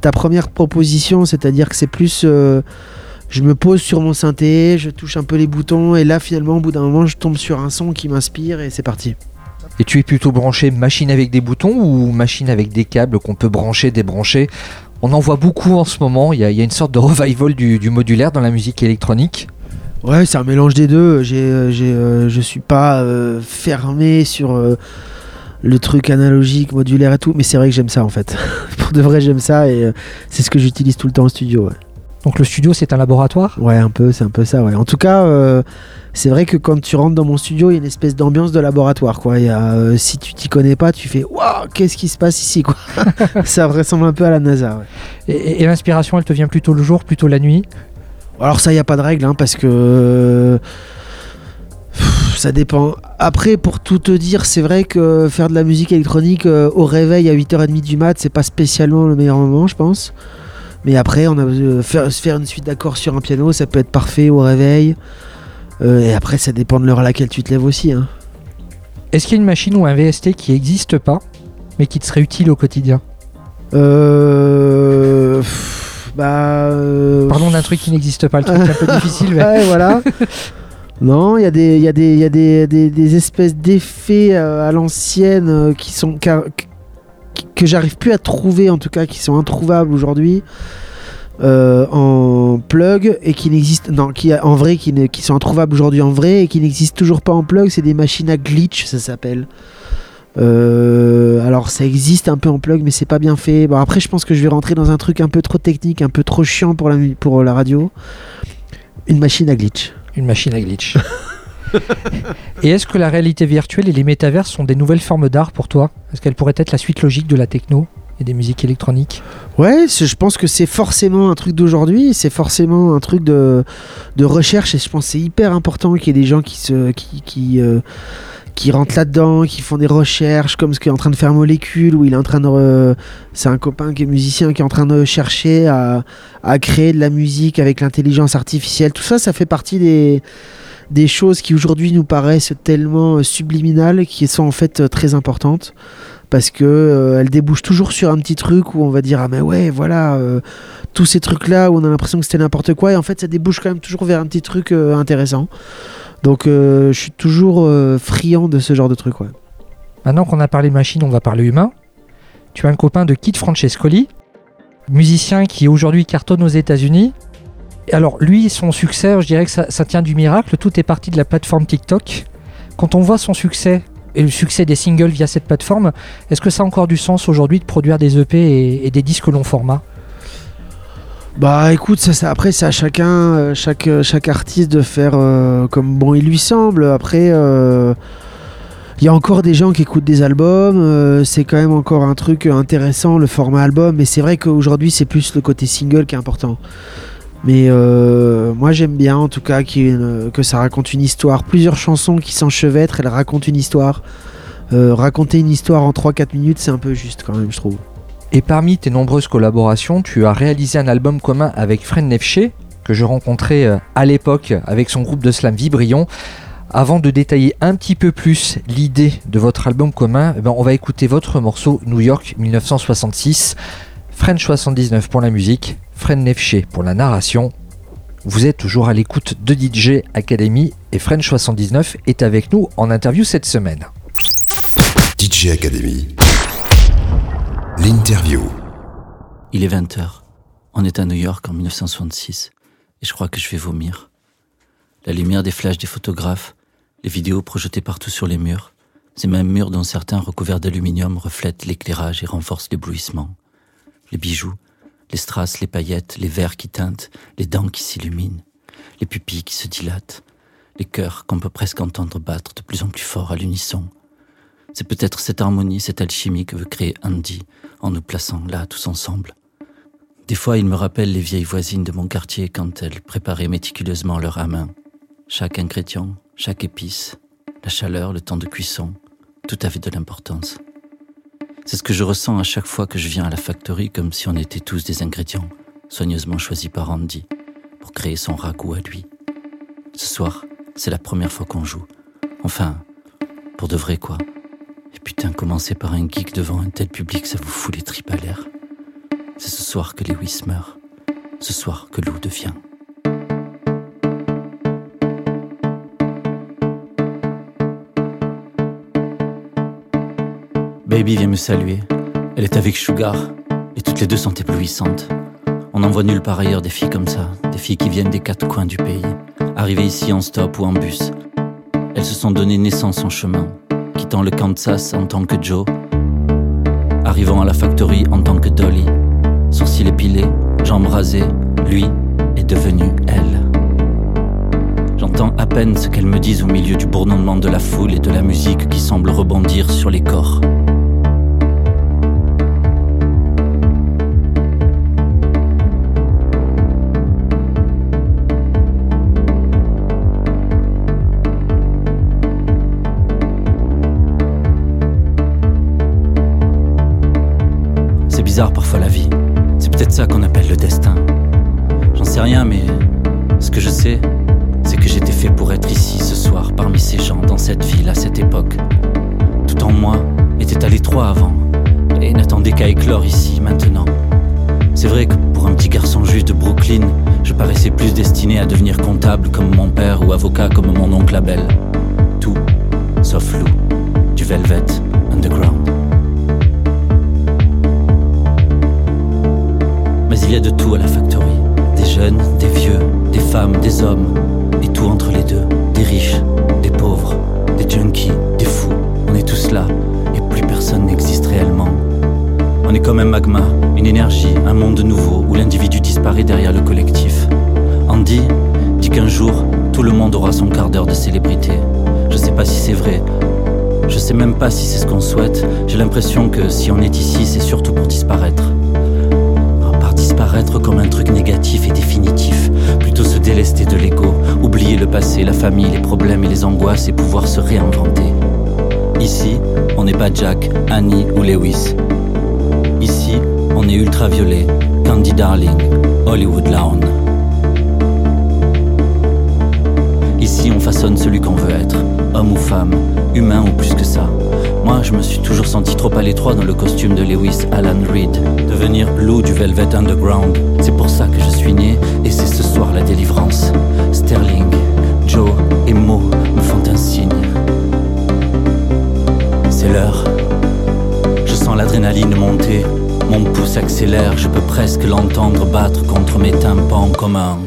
ta première proposition, c'est-à-dire que c'est plus je me pose sur mon synthé, je touche un peu les boutons et là finalement au bout d'un moment je tombe sur un son qui m'inspire et c'est parti. Et tu es plutôt branché machine avec des boutons ou machine avec des câbles qu'on peut brancher, débrancher? On en voit beaucoup en ce moment, il y a, il y a une sorte de revival du, du modulaire dans la musique électronique. Ouais, c'est un mélange des deux. J'ai, euh, euh, je suis pas euh, fermé sur euh, le truc analogique, modulaire et tout, mais c'est vrai que j'aime ça en fait. <laughs> Pour de vrai, j'aime ça et c'est ce que j'utilise tout le temps au studio. Ouais, Donc le studio c'est un laboratoire? Ouais, un peu, c'est un peu ça. Ouais. En tout cas, euh, c'est vrai que quand tu rentres dans mon studio, il y a une espèce d'ambiance de laboratoire. Quoi. Il y a, euh, si tu t'y connais pas, tu fais waouh, qu'est-ce qui se passe ici quoi? <laughs> Ça ressemble un peu à la NASA. Ouais. Et, l'inspiration elle te vient plutôt le jour, plutôt la nuit? Alors ça, il n'y a pas de règle, hein, parce que euh, ça dépend. Après, pour tout te dire, c'est vrai que faire de la musique électronique euh, au réveil à 8h30 du mat, c'est pas spécialement le meilleur moment, je pense. Mais après, on a euh, faire, se faire une suite d'accords sur un piano, ça peut être parfait au réveil. Euh, et après, ça dépend de l'heure à laquelle tu te lèves aussi. hein. Est-ce qu'il y a une machine ou un VST qui n'existe pas mais qui te serait utile au quotidien? Euh, pff, bah. euh, Pardon d'un truc qui n'existe pas, le truc un peu <laughs> difficile. mais- Ouais, voilà. Non, il y a des, il y a des, il y a des, des- des espèces d'effets euh, à l'ancienne euh, qui sont qui- que j'arrive plus à trouver en tout cas, qui sont introuvables aujourd'hui euh, en plug et qui n'existent, non, qui en vrai, qui, ne- qui sont introuvables aujourd'hui en vrai et qui n'existent toujours pas en plug. C'est des machines à glitch, ça s'appelle. Euh, alors ça existe un peu en plug mais c'est pas bien fait. Bon après je pense que je vais rentrer dans un truc un peu trop technique, un peu trop chiant pour la, pour la radio. Une machine à glitch. Une machine à glitch. <laughs> <laughs> et est-ce que la réalité virtuelle et les métavers sont des nouvelles formes d'art pour toi? Est-ce qu'elles pourraient être la suite logique de la techno et des musiques électroniques? Ouais, je pense que c'est forcément un truc d'aujourd'hui, c'est forcément un truc de, recherche et je pense que c'est hyper important qu'il y ait des gens qui euh, rentrent là-dedans, qui font des recherches comme ce qu'est en train de faire Molécule où il est en train de c'est un copain qui est musicien qui est en train de chercher à, à créer de la musique avec l'intelligence artificielle. Tout ça ça fait partie des des choses qui aujourd'hui nous paraissent tellement euh, subliminales qui sont en fait euh, très importantes parce que euh, elle débouche toujours sur un petit truc où on va dire ah mais ouais voilà euh, tous ces trucs là où on a l'impression que c'était n'importe quoi et en fait ça débouche quand même toujours vers un petit truc intéressant donc je suis toujours friand de ce genre de truc ouais. Maintenant qu'on a parlé machine, on va parler humain. Tu as un copain de Kid Francescoli, musicien qui aujourd'hui cartonne aux États-Unis. Alors, lui, son succès, je dirais que ça, tient du miracle. Tout est parti de la plateforme TikTok. Quand on voit son succès et le succès des singles via cette plateforme, est-ce que ça a encore du sens aujourd'hui de produire des EP et, des disques long format? Bah écoute, après c'est à chacun, euh, chaque, euh, chaque artiste de faire euh, comme bon il lui semble. Après, Il y a encore des gens qui écoutent des albums, c'est quand même encore un truc intéressant le format album, mais c'est vrai qu'aujourd'hui c'est plus le côté single qui est important. Mais euh, moi j'aime bien en tout cas que ça raconte une histoire, plusieurs chansons qui s'enchevêtrent, elles racontent une histoire. Euh, raconter une histoire en 3-4 minutes c'est un peu juste quand même je trouve. Et parmi tes nombreuses collaborations, tu as réalisé un album commun avec Fred Nefché, que je rencontrais euh, à l'époque avec son groupe de slam Vibrion. Avant de détailler un petit peu plus l'idée de votre album commun, eh ben, on va écouter votre morceau New York 1966, French 79 pour la musique, Fred Nefché pour la narration. Vous êtes toujours à l'écoute de DJ Academy et French 79 est avec nous en interview cette semaine. DJ Academy. L'interview. Il est 20h. On est à New York en 1966 et je crois que je vais vomir. La lumière des flashs des photographes, les vidéos projetées partout sur les murs, ces mêmes murs dont certains recouverts d'aluminium reflètent l'éclairage et renforcent l'éblouissement. Les bijoux, les strass, les paillettes, les verres qui teintent, les dents qui s'illuminent, les pupilles qui se dilatent, les cœurs qu'on peut presque entendre battre de plus en plus fort à l'unisson. C'est peut-être cette harmonie, cette alchimie que veut créer Andy en nous plaçant là tous ensemble. Des fois, il me rappelle les vieilles voisines de mon quartier quand elles préparaient méticuleusement leur amin. Chaque ingrédient, chaque épice, la chaleur, le temps de cuisson, tout avait de l'importance. C'est ce que je ressens à chaque fois que je viens à la factory comme si on était tous des ingrédients soigneusement choisis par Andy pour créer son ragoût à lui. Ce soir, c'est la première fois qu'on joue. Enfin, pour de vrai quoi. Et putain, commencer par un geek devant un tel public, ça vous fout les tripes à l'air. C'est ce soir que Lewis meurt. Ce soir que Lou devient. Baby vient me saluer. Elle est avec Sugar. Et toutes les deux sont éblouissantes. On n'en voit nulle part ailleurs des filles comme ça. Des filles qui viennent des quatre coins du pays. Arrivées ici en stop ou en bus. Elles se sont donné naissance en chemin. Quittant le Kansas en tant que Joe. Arrivant à la factory en tant que Dolly. Sourcils épilés, jambes rasées, lui est devenu elle. J'entends à peine ce qu'elles me disent au milieu du bourdonnement de la foule et de la musique qui semble rebondir sur les corps. Bizarre parfois la vie. C'est peut-être ça qu'on appelle le destin. J'en sais rien, mais ce que je sais, c'est que j'étais fait pour être ici ce soir, parmi ces gens, dans cette ville, à cette époque. Tout en moi était à l'étroit avant, et n'attendait qu'à éclore ici, maintenant. C'est vrai que pour un petit garçon juif de Brooklyn, je paraissais plus destiné à devenir comptable comme mon père ou avocat comme mon oncle Abel. Tout, sauf Lou, du Velvet Underground. Y a de tout à la factory. Des jeunes, des vieux, des femmes, des hommes. Et tout entre les deux. Des riches, des pauvres, des junkies, des fous. On est tous là. Et plus personne n'existe réellement. On est comme un magma, une énergie, un monde nouveau où l'individu disparaît derrière le collectif. Andy dit qu'un jour, tout le monde aura son quart d'heure de célébrité. Je sais pas si c'est vrai. Je sais même pas si c'est ce qu'on souhaite. J'ai l'impression que si on est ici, c'est surtout pour disparaître par disparaître comme un truc négatif et définitif, plutôt se délester de l'ego, oublier le passé, la famille, les problèmes et les angoisses et pouvoir se réinventer. Ici, on n'est pas Jack, Annie ou Lewis. Ici, on est ultraviolet, Candy Darling, Hollywood Lawn. Ici, on façonne celui qu'on veut être, homme ou femme, humain ou plus que ça. Moi, je me suis toujours senti trop à l'étroit dans le costume de Lewis Alan Reed. Devenir Lou du Velvet Underground, c'est pour ça que je suis né et c'est ce soir la délivrance. Sterling, Joe et Mo me font un signe. C'est l'heure. Je sens l'adrénaline monter. Mon pouce accélère, je peux presque l'entendre battre contre mes tympans comme un.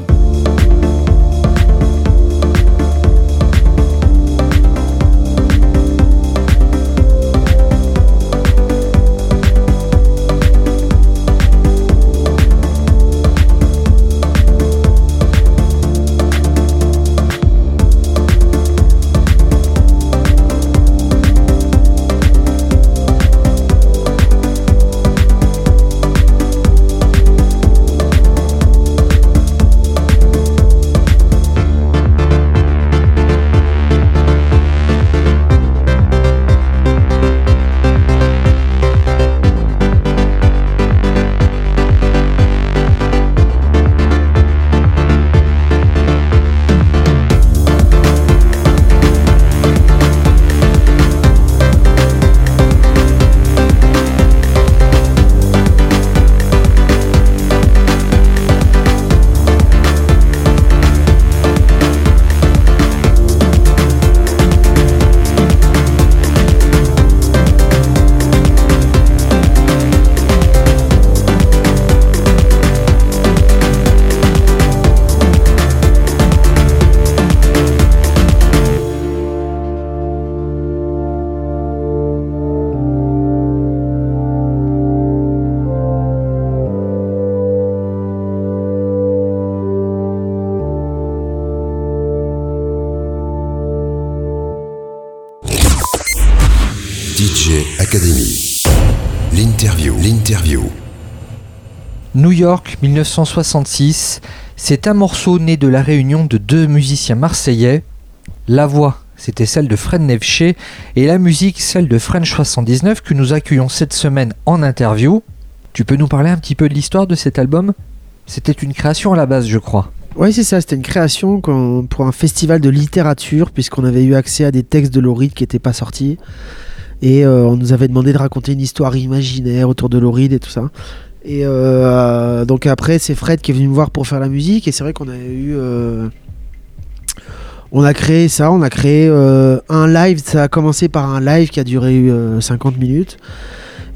York 1966, c'est un morceau né de la réunion de deux musiciens marseillais. La voix, c'était celle de Fred Nevché et la musique, celle de French 79 que nous accueillons cette semaine en interview. Tu peux nous parler un petit peu de l'histoire de cet album? C'était une création à la base, je crois. Oui, c'est ça, c'était une création pour un festival de littérature, puisqu'on avait eu accès à des textes de Lauride qui n'étaient pas sortis. Et euh, on nous avait demandé de raconter une histoire imaginaire autour de Lauride et tout ça. Et euh, donc après, c'est Fred qui est venu me voir pour faire la musique. Et c'est vrai qu'on a eu. euh, on a créé ça, on a créé euh, un live. Ça a commencé par un live qui a duré euh, 50 minutes.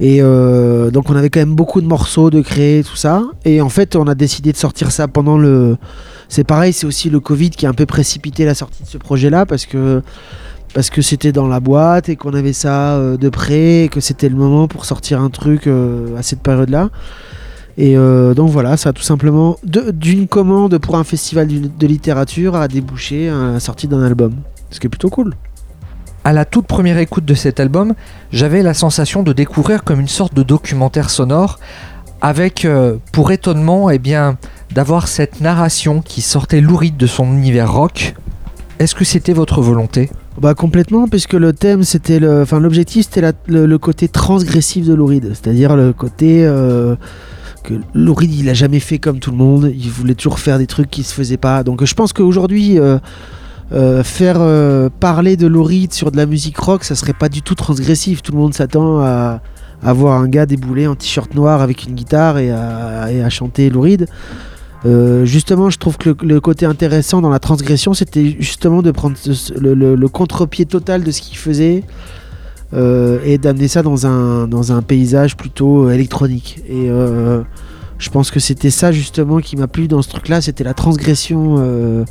Et donc on avait quand même beaucoup de morceaux de créer, tout ça. Et en fait, on a décidé de sortir ça pendant le. C'est pareil, c'est aussi le Covid qui a un peu précipité la sortie de ce projet-là parce que parce que c'était dans la boîte et qu'on avait ça euh, de près et que c'était le moment pour sortir un truc euh, à cette période-là. Et euh, donc voilà, ça a tout simplement d'une commande pour un festival de littérature a débouché à la sortie d'un album. Ce qui est plutôt cool. À la toute première écoute de cet album, j'avais la sensation de découvrir comme une sorte de documentaire sonore avec, pour étonnement, eh bien, d'avoir cette narration qui sortait louride de son univers rock. Est-ce que c'était votre volonté? Bah complètement, puisque le thème, c'était enfin l'objectif, c'était le, côté transgressif de Louride, c'est-à-dire le côté euh, que Louride, il a jamais fait comme tout le monde, il voulait toujours faire des trucs qui se faisaient pas. Donc je pense qu'aujourd'hui, euh, euh, faire parler de Louride sur de la musique rock, ça serait pas du tout transgressif. Tout le monde s'attend à, à voir un gars débouler en t-shirt noir avec une guitare et à, chanter Louride. Euh, justement, je trouve que le, côté intéressant dans la transgression, c'était justement de prendre le, contre-pied total de ce qu'il faisait euh, et d'amener ça dans un, dans un paysage plutôt euh, électronique. Et je pense que c'était ça justement qui m'a plu dans ce truc-là, c'était la transgression.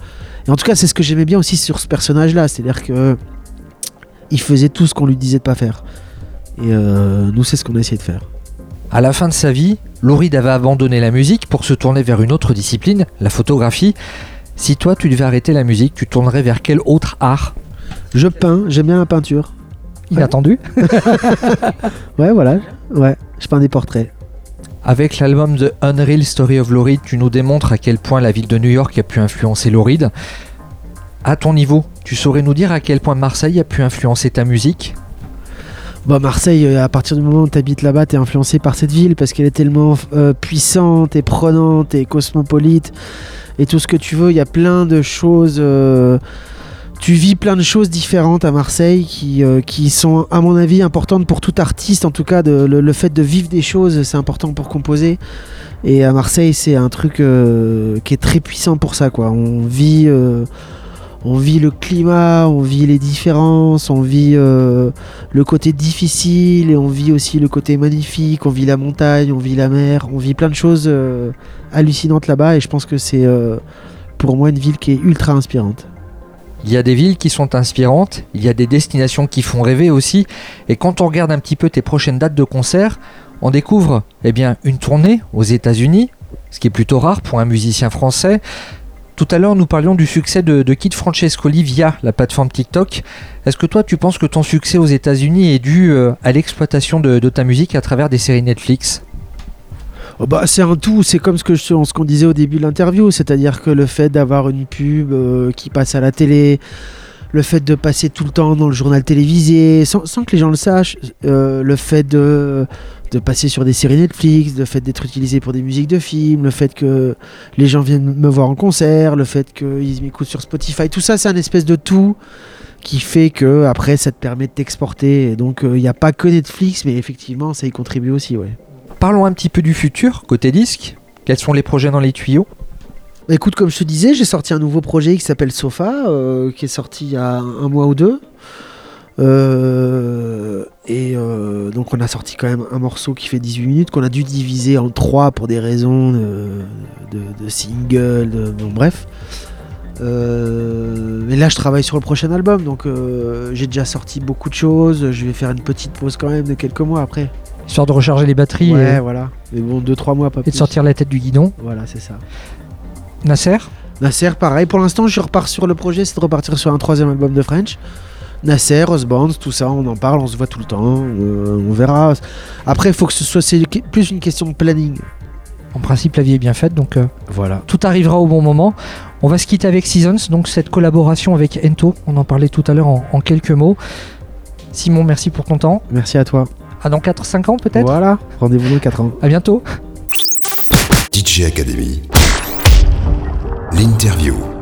Et en tout cas, c'est ce que j'aimais bien aussi sur ce personnage-là, c'est-à-dire que il faisait tout ce qu'on lui disait de pas faire. Et nous, c'est ce qu'on a essayé de faire. À la fin de sa vie, Lauride avait abandonné la musique pour se tourner vers une autre discipline, la photographie. Si toi tu devais arrêter la musique, tu tournerais vers quel autre art? Je peins, j'aime bien la peinture. Inattendu <laughs> Ouais, voilà. Ouais, je peins des portraits. Avec l'album The Unreal Story of Lauride, tu nous démontres à quel point la ville de New York a pu influencer Lauride. À ton niveau, tu saurais nous dire à quel point Marseille a pu influencer ta musique? Bah Marseille, euh, à partir du moment où tu habites là-bas, tu es influencé par cette ville parce qu'elle est tellement euh, puissante et prenante et cosmopolite et tout ce que tu veux. Il y a plein de choses. euh, tu vis plein de choses différentes à Marseille qui, qui sont, à mon avis, importantes pour tout artiste. En tout cas, le, le fait de vivre des choses, c'est important pour composer. Et à Marseille, c'est un truc qui est très puissant pour ça. Quoi. On vit. On vit le climat, on vit les différences, on vit euh, le côté difficile et on vit aussi le côté magnifique, on vit la montagne, on vit la mer, on vit plein de choses euh, hallucinantes là-bas et je pense que c'est euh, pour moi une ville qui est ultra inspirante. Il y a des villes qui sont inspirantes, il y a des destinations qui font rêver aussi, et quand on regarde un petit peu tes prochaines dates de concert, on découvre eh bien, une tournée aux États-Unis, ce qui est plutôt rare pour un musicien français. Tout à l'heure, nous parlions du succès de, Kid Francescoli via la plateforme TikTok. Est-ce que toi, tu penses que ton succès aux États-Unis est dû euh, à l'exploitation de, ta musique à travers des séries Netflix? Oh bah, c'est un tout, c'est comme ce qu'on disait au début de l'interview, c'est-à-dire que le fait d'avoir une pub euh, qui passe à la télé, le fait de passer tout le temps dans le journal télévisé, sans, que les gens le sachent, euh, le fait de, passer sur des séries Netflix, le fait d'être utilisé pour des musiques de films, le fait que les gens viennent me voir en concert, le fait qu'ils m'écoutent sur Spotify, tout ça c'est un espèce de tout qui fait que après ça te permet de t'exporter. Donc il n'y a pas que Netflix, mais effectivement ça y contribue aussi, ouais. Parlons un petit peu du futur, côté disque. Quels sont les projets dans les tuyaux? Écoute, comme je te disais, j'ai sorti un nouveau projet qui s'appelle Sofa, euh, qui est sorti il y a un mois ou deux. Euh, et euh, donc on a sorti quand même un morceau qui fait 18 minutes, qu'on a dû diviser en trois pour des raisons de, de, de single, de, bon bref. Mais là je travaille sur le prochain album, donc j'ai déjà sorti beaucoup de choses, je vais faire une petite pause quand même de quelques mois après. Histoire de recharger les batteries Ouais, et, voilà. Mais bon, 2-3 mois, pas et de sortir la tête du guidon. Voilà, c'est ça. Nasser Nasser, pareil. Pour l'instant, je repars sur le projet, c'est de repartir sur un troisième album de French. Nasser, Osborne, tout ça, on en parle, on se voit tout le temps, euh, on verra. Après, il faut que ce soit c'est plus une question de planning. En principe, la vie est bien faite, donc euh, Voilà. tout arrivera au bon moment. On va se quitter avec Seasons, donc cette collaboration avec Ento. On en parlait tout à l'heure en, en quelques mots. Simon, merci pour ton temps. Merci à toi. À dans 4-5 ans peut-être? Voilà, rendez-vous dans 4 ans. À bientôt. DJ Academy. L'interview.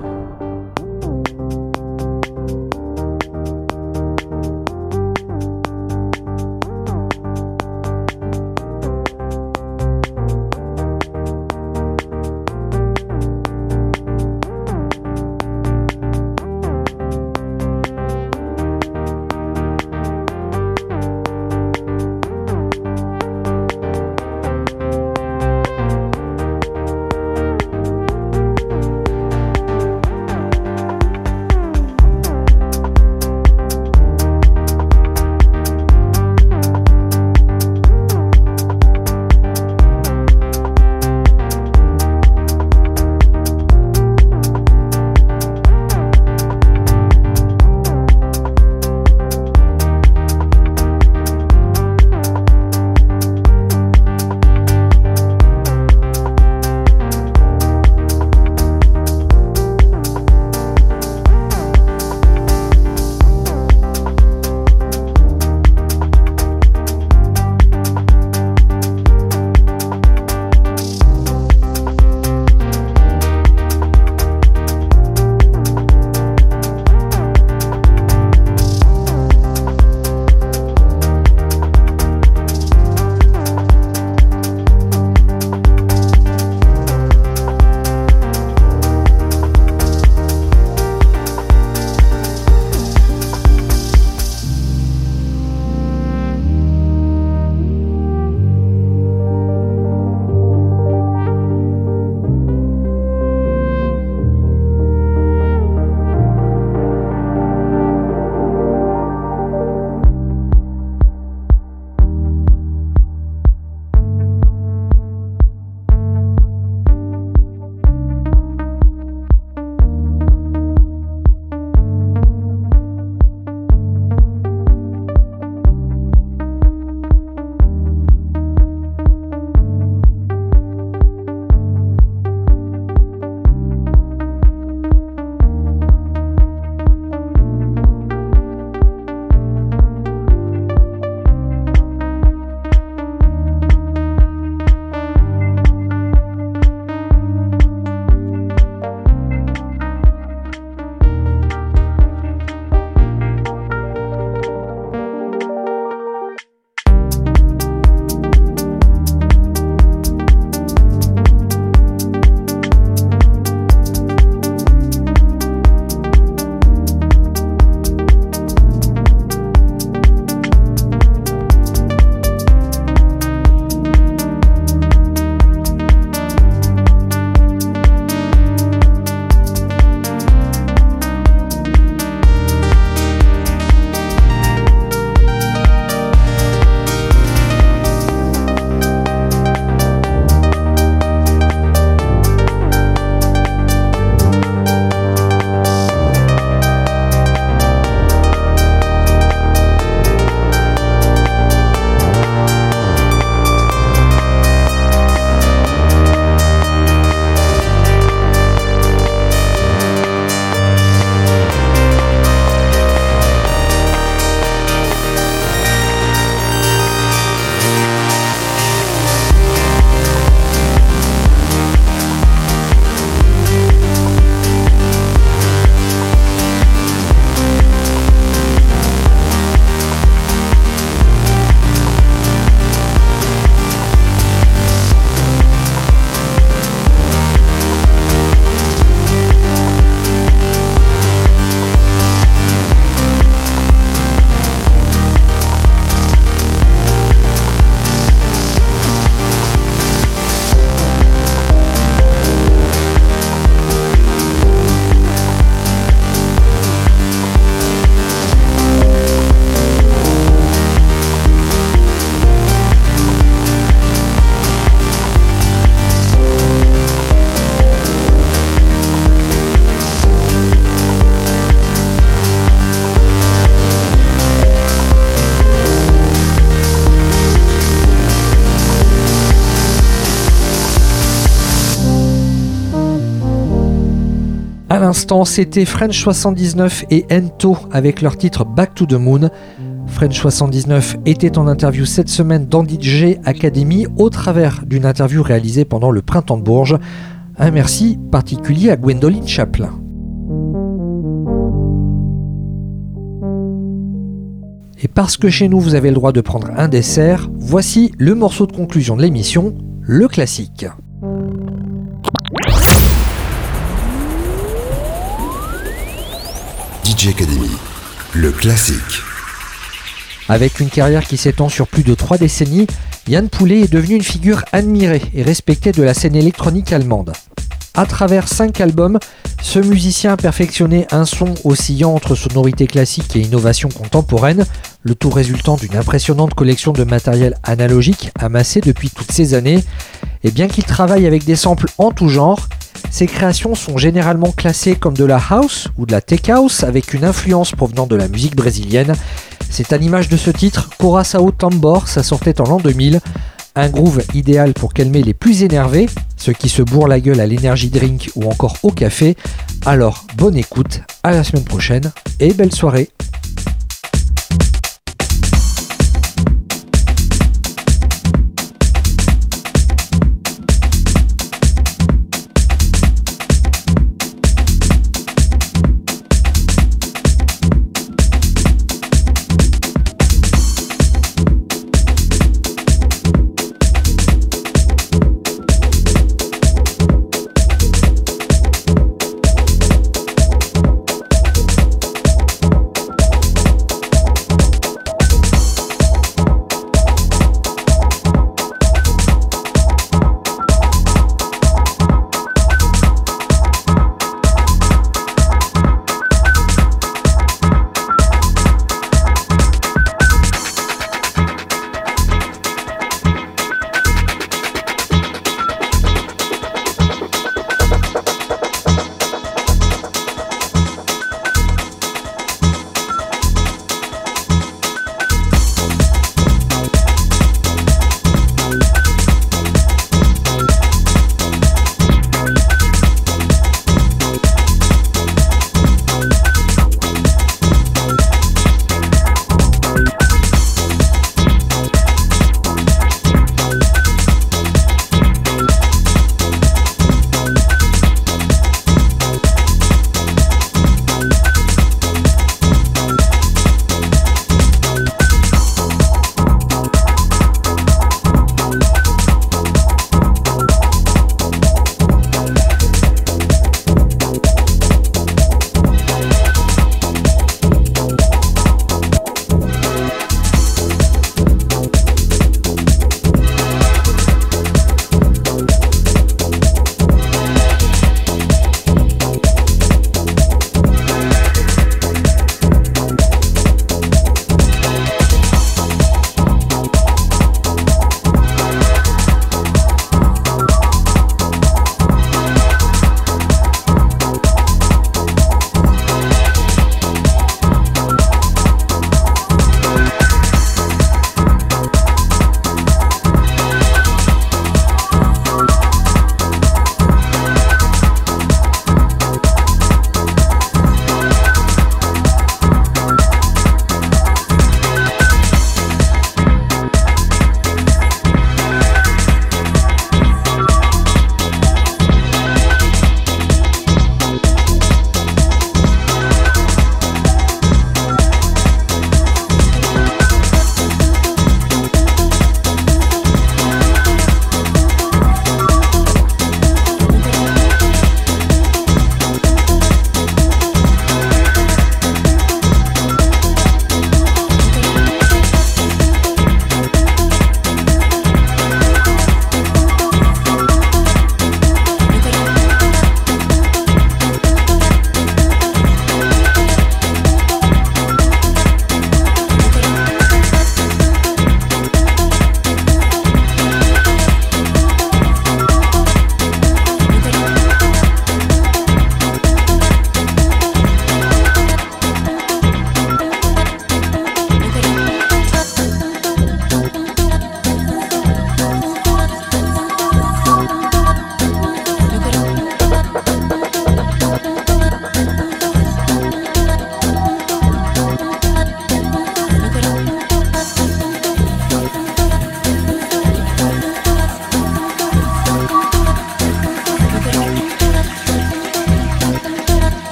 C'était French 79 et Ento avec leur titre Back to the Moon. French 79 était en interview cette semaine dans DJ Academy au travers d'une interview réalisée pendant le printemps de Bourges. Un merci particulier à Gwendoline Chaplin. Et parce que chez nous vous avez le droit de prendre un dessert, voici le morceau de conclusion de l'émission, le classique. Le classique. Avec une carrière qui s'étend sur plus de trois décennies, Yann Poulet est devenu une figure admirée et respectée de la scène électronique allemande. À travers cinq albums, ce musicien a perfectionné un son oscillant entre sonorité classique et innovation contemporaine, le tout résultant d'une impressionnante collection de matériel analogique amassé depuis toutes ces années. Et bien qu'il travaille avec des samples en tout genre, ses créations sont généralement classées comme de la house ou de la tech house avec une influence provenant de la musique brésilienne. C'est à l'image de ce titre, Sao Tambor, ça sortait en l'an 2000, un groove idéal pour calmer les plus énervés, ceux qui se bourrent la gueule à l'énergie drink ou encore au café. Alors, bonne écoute, à la semaine prochaine et belle soirée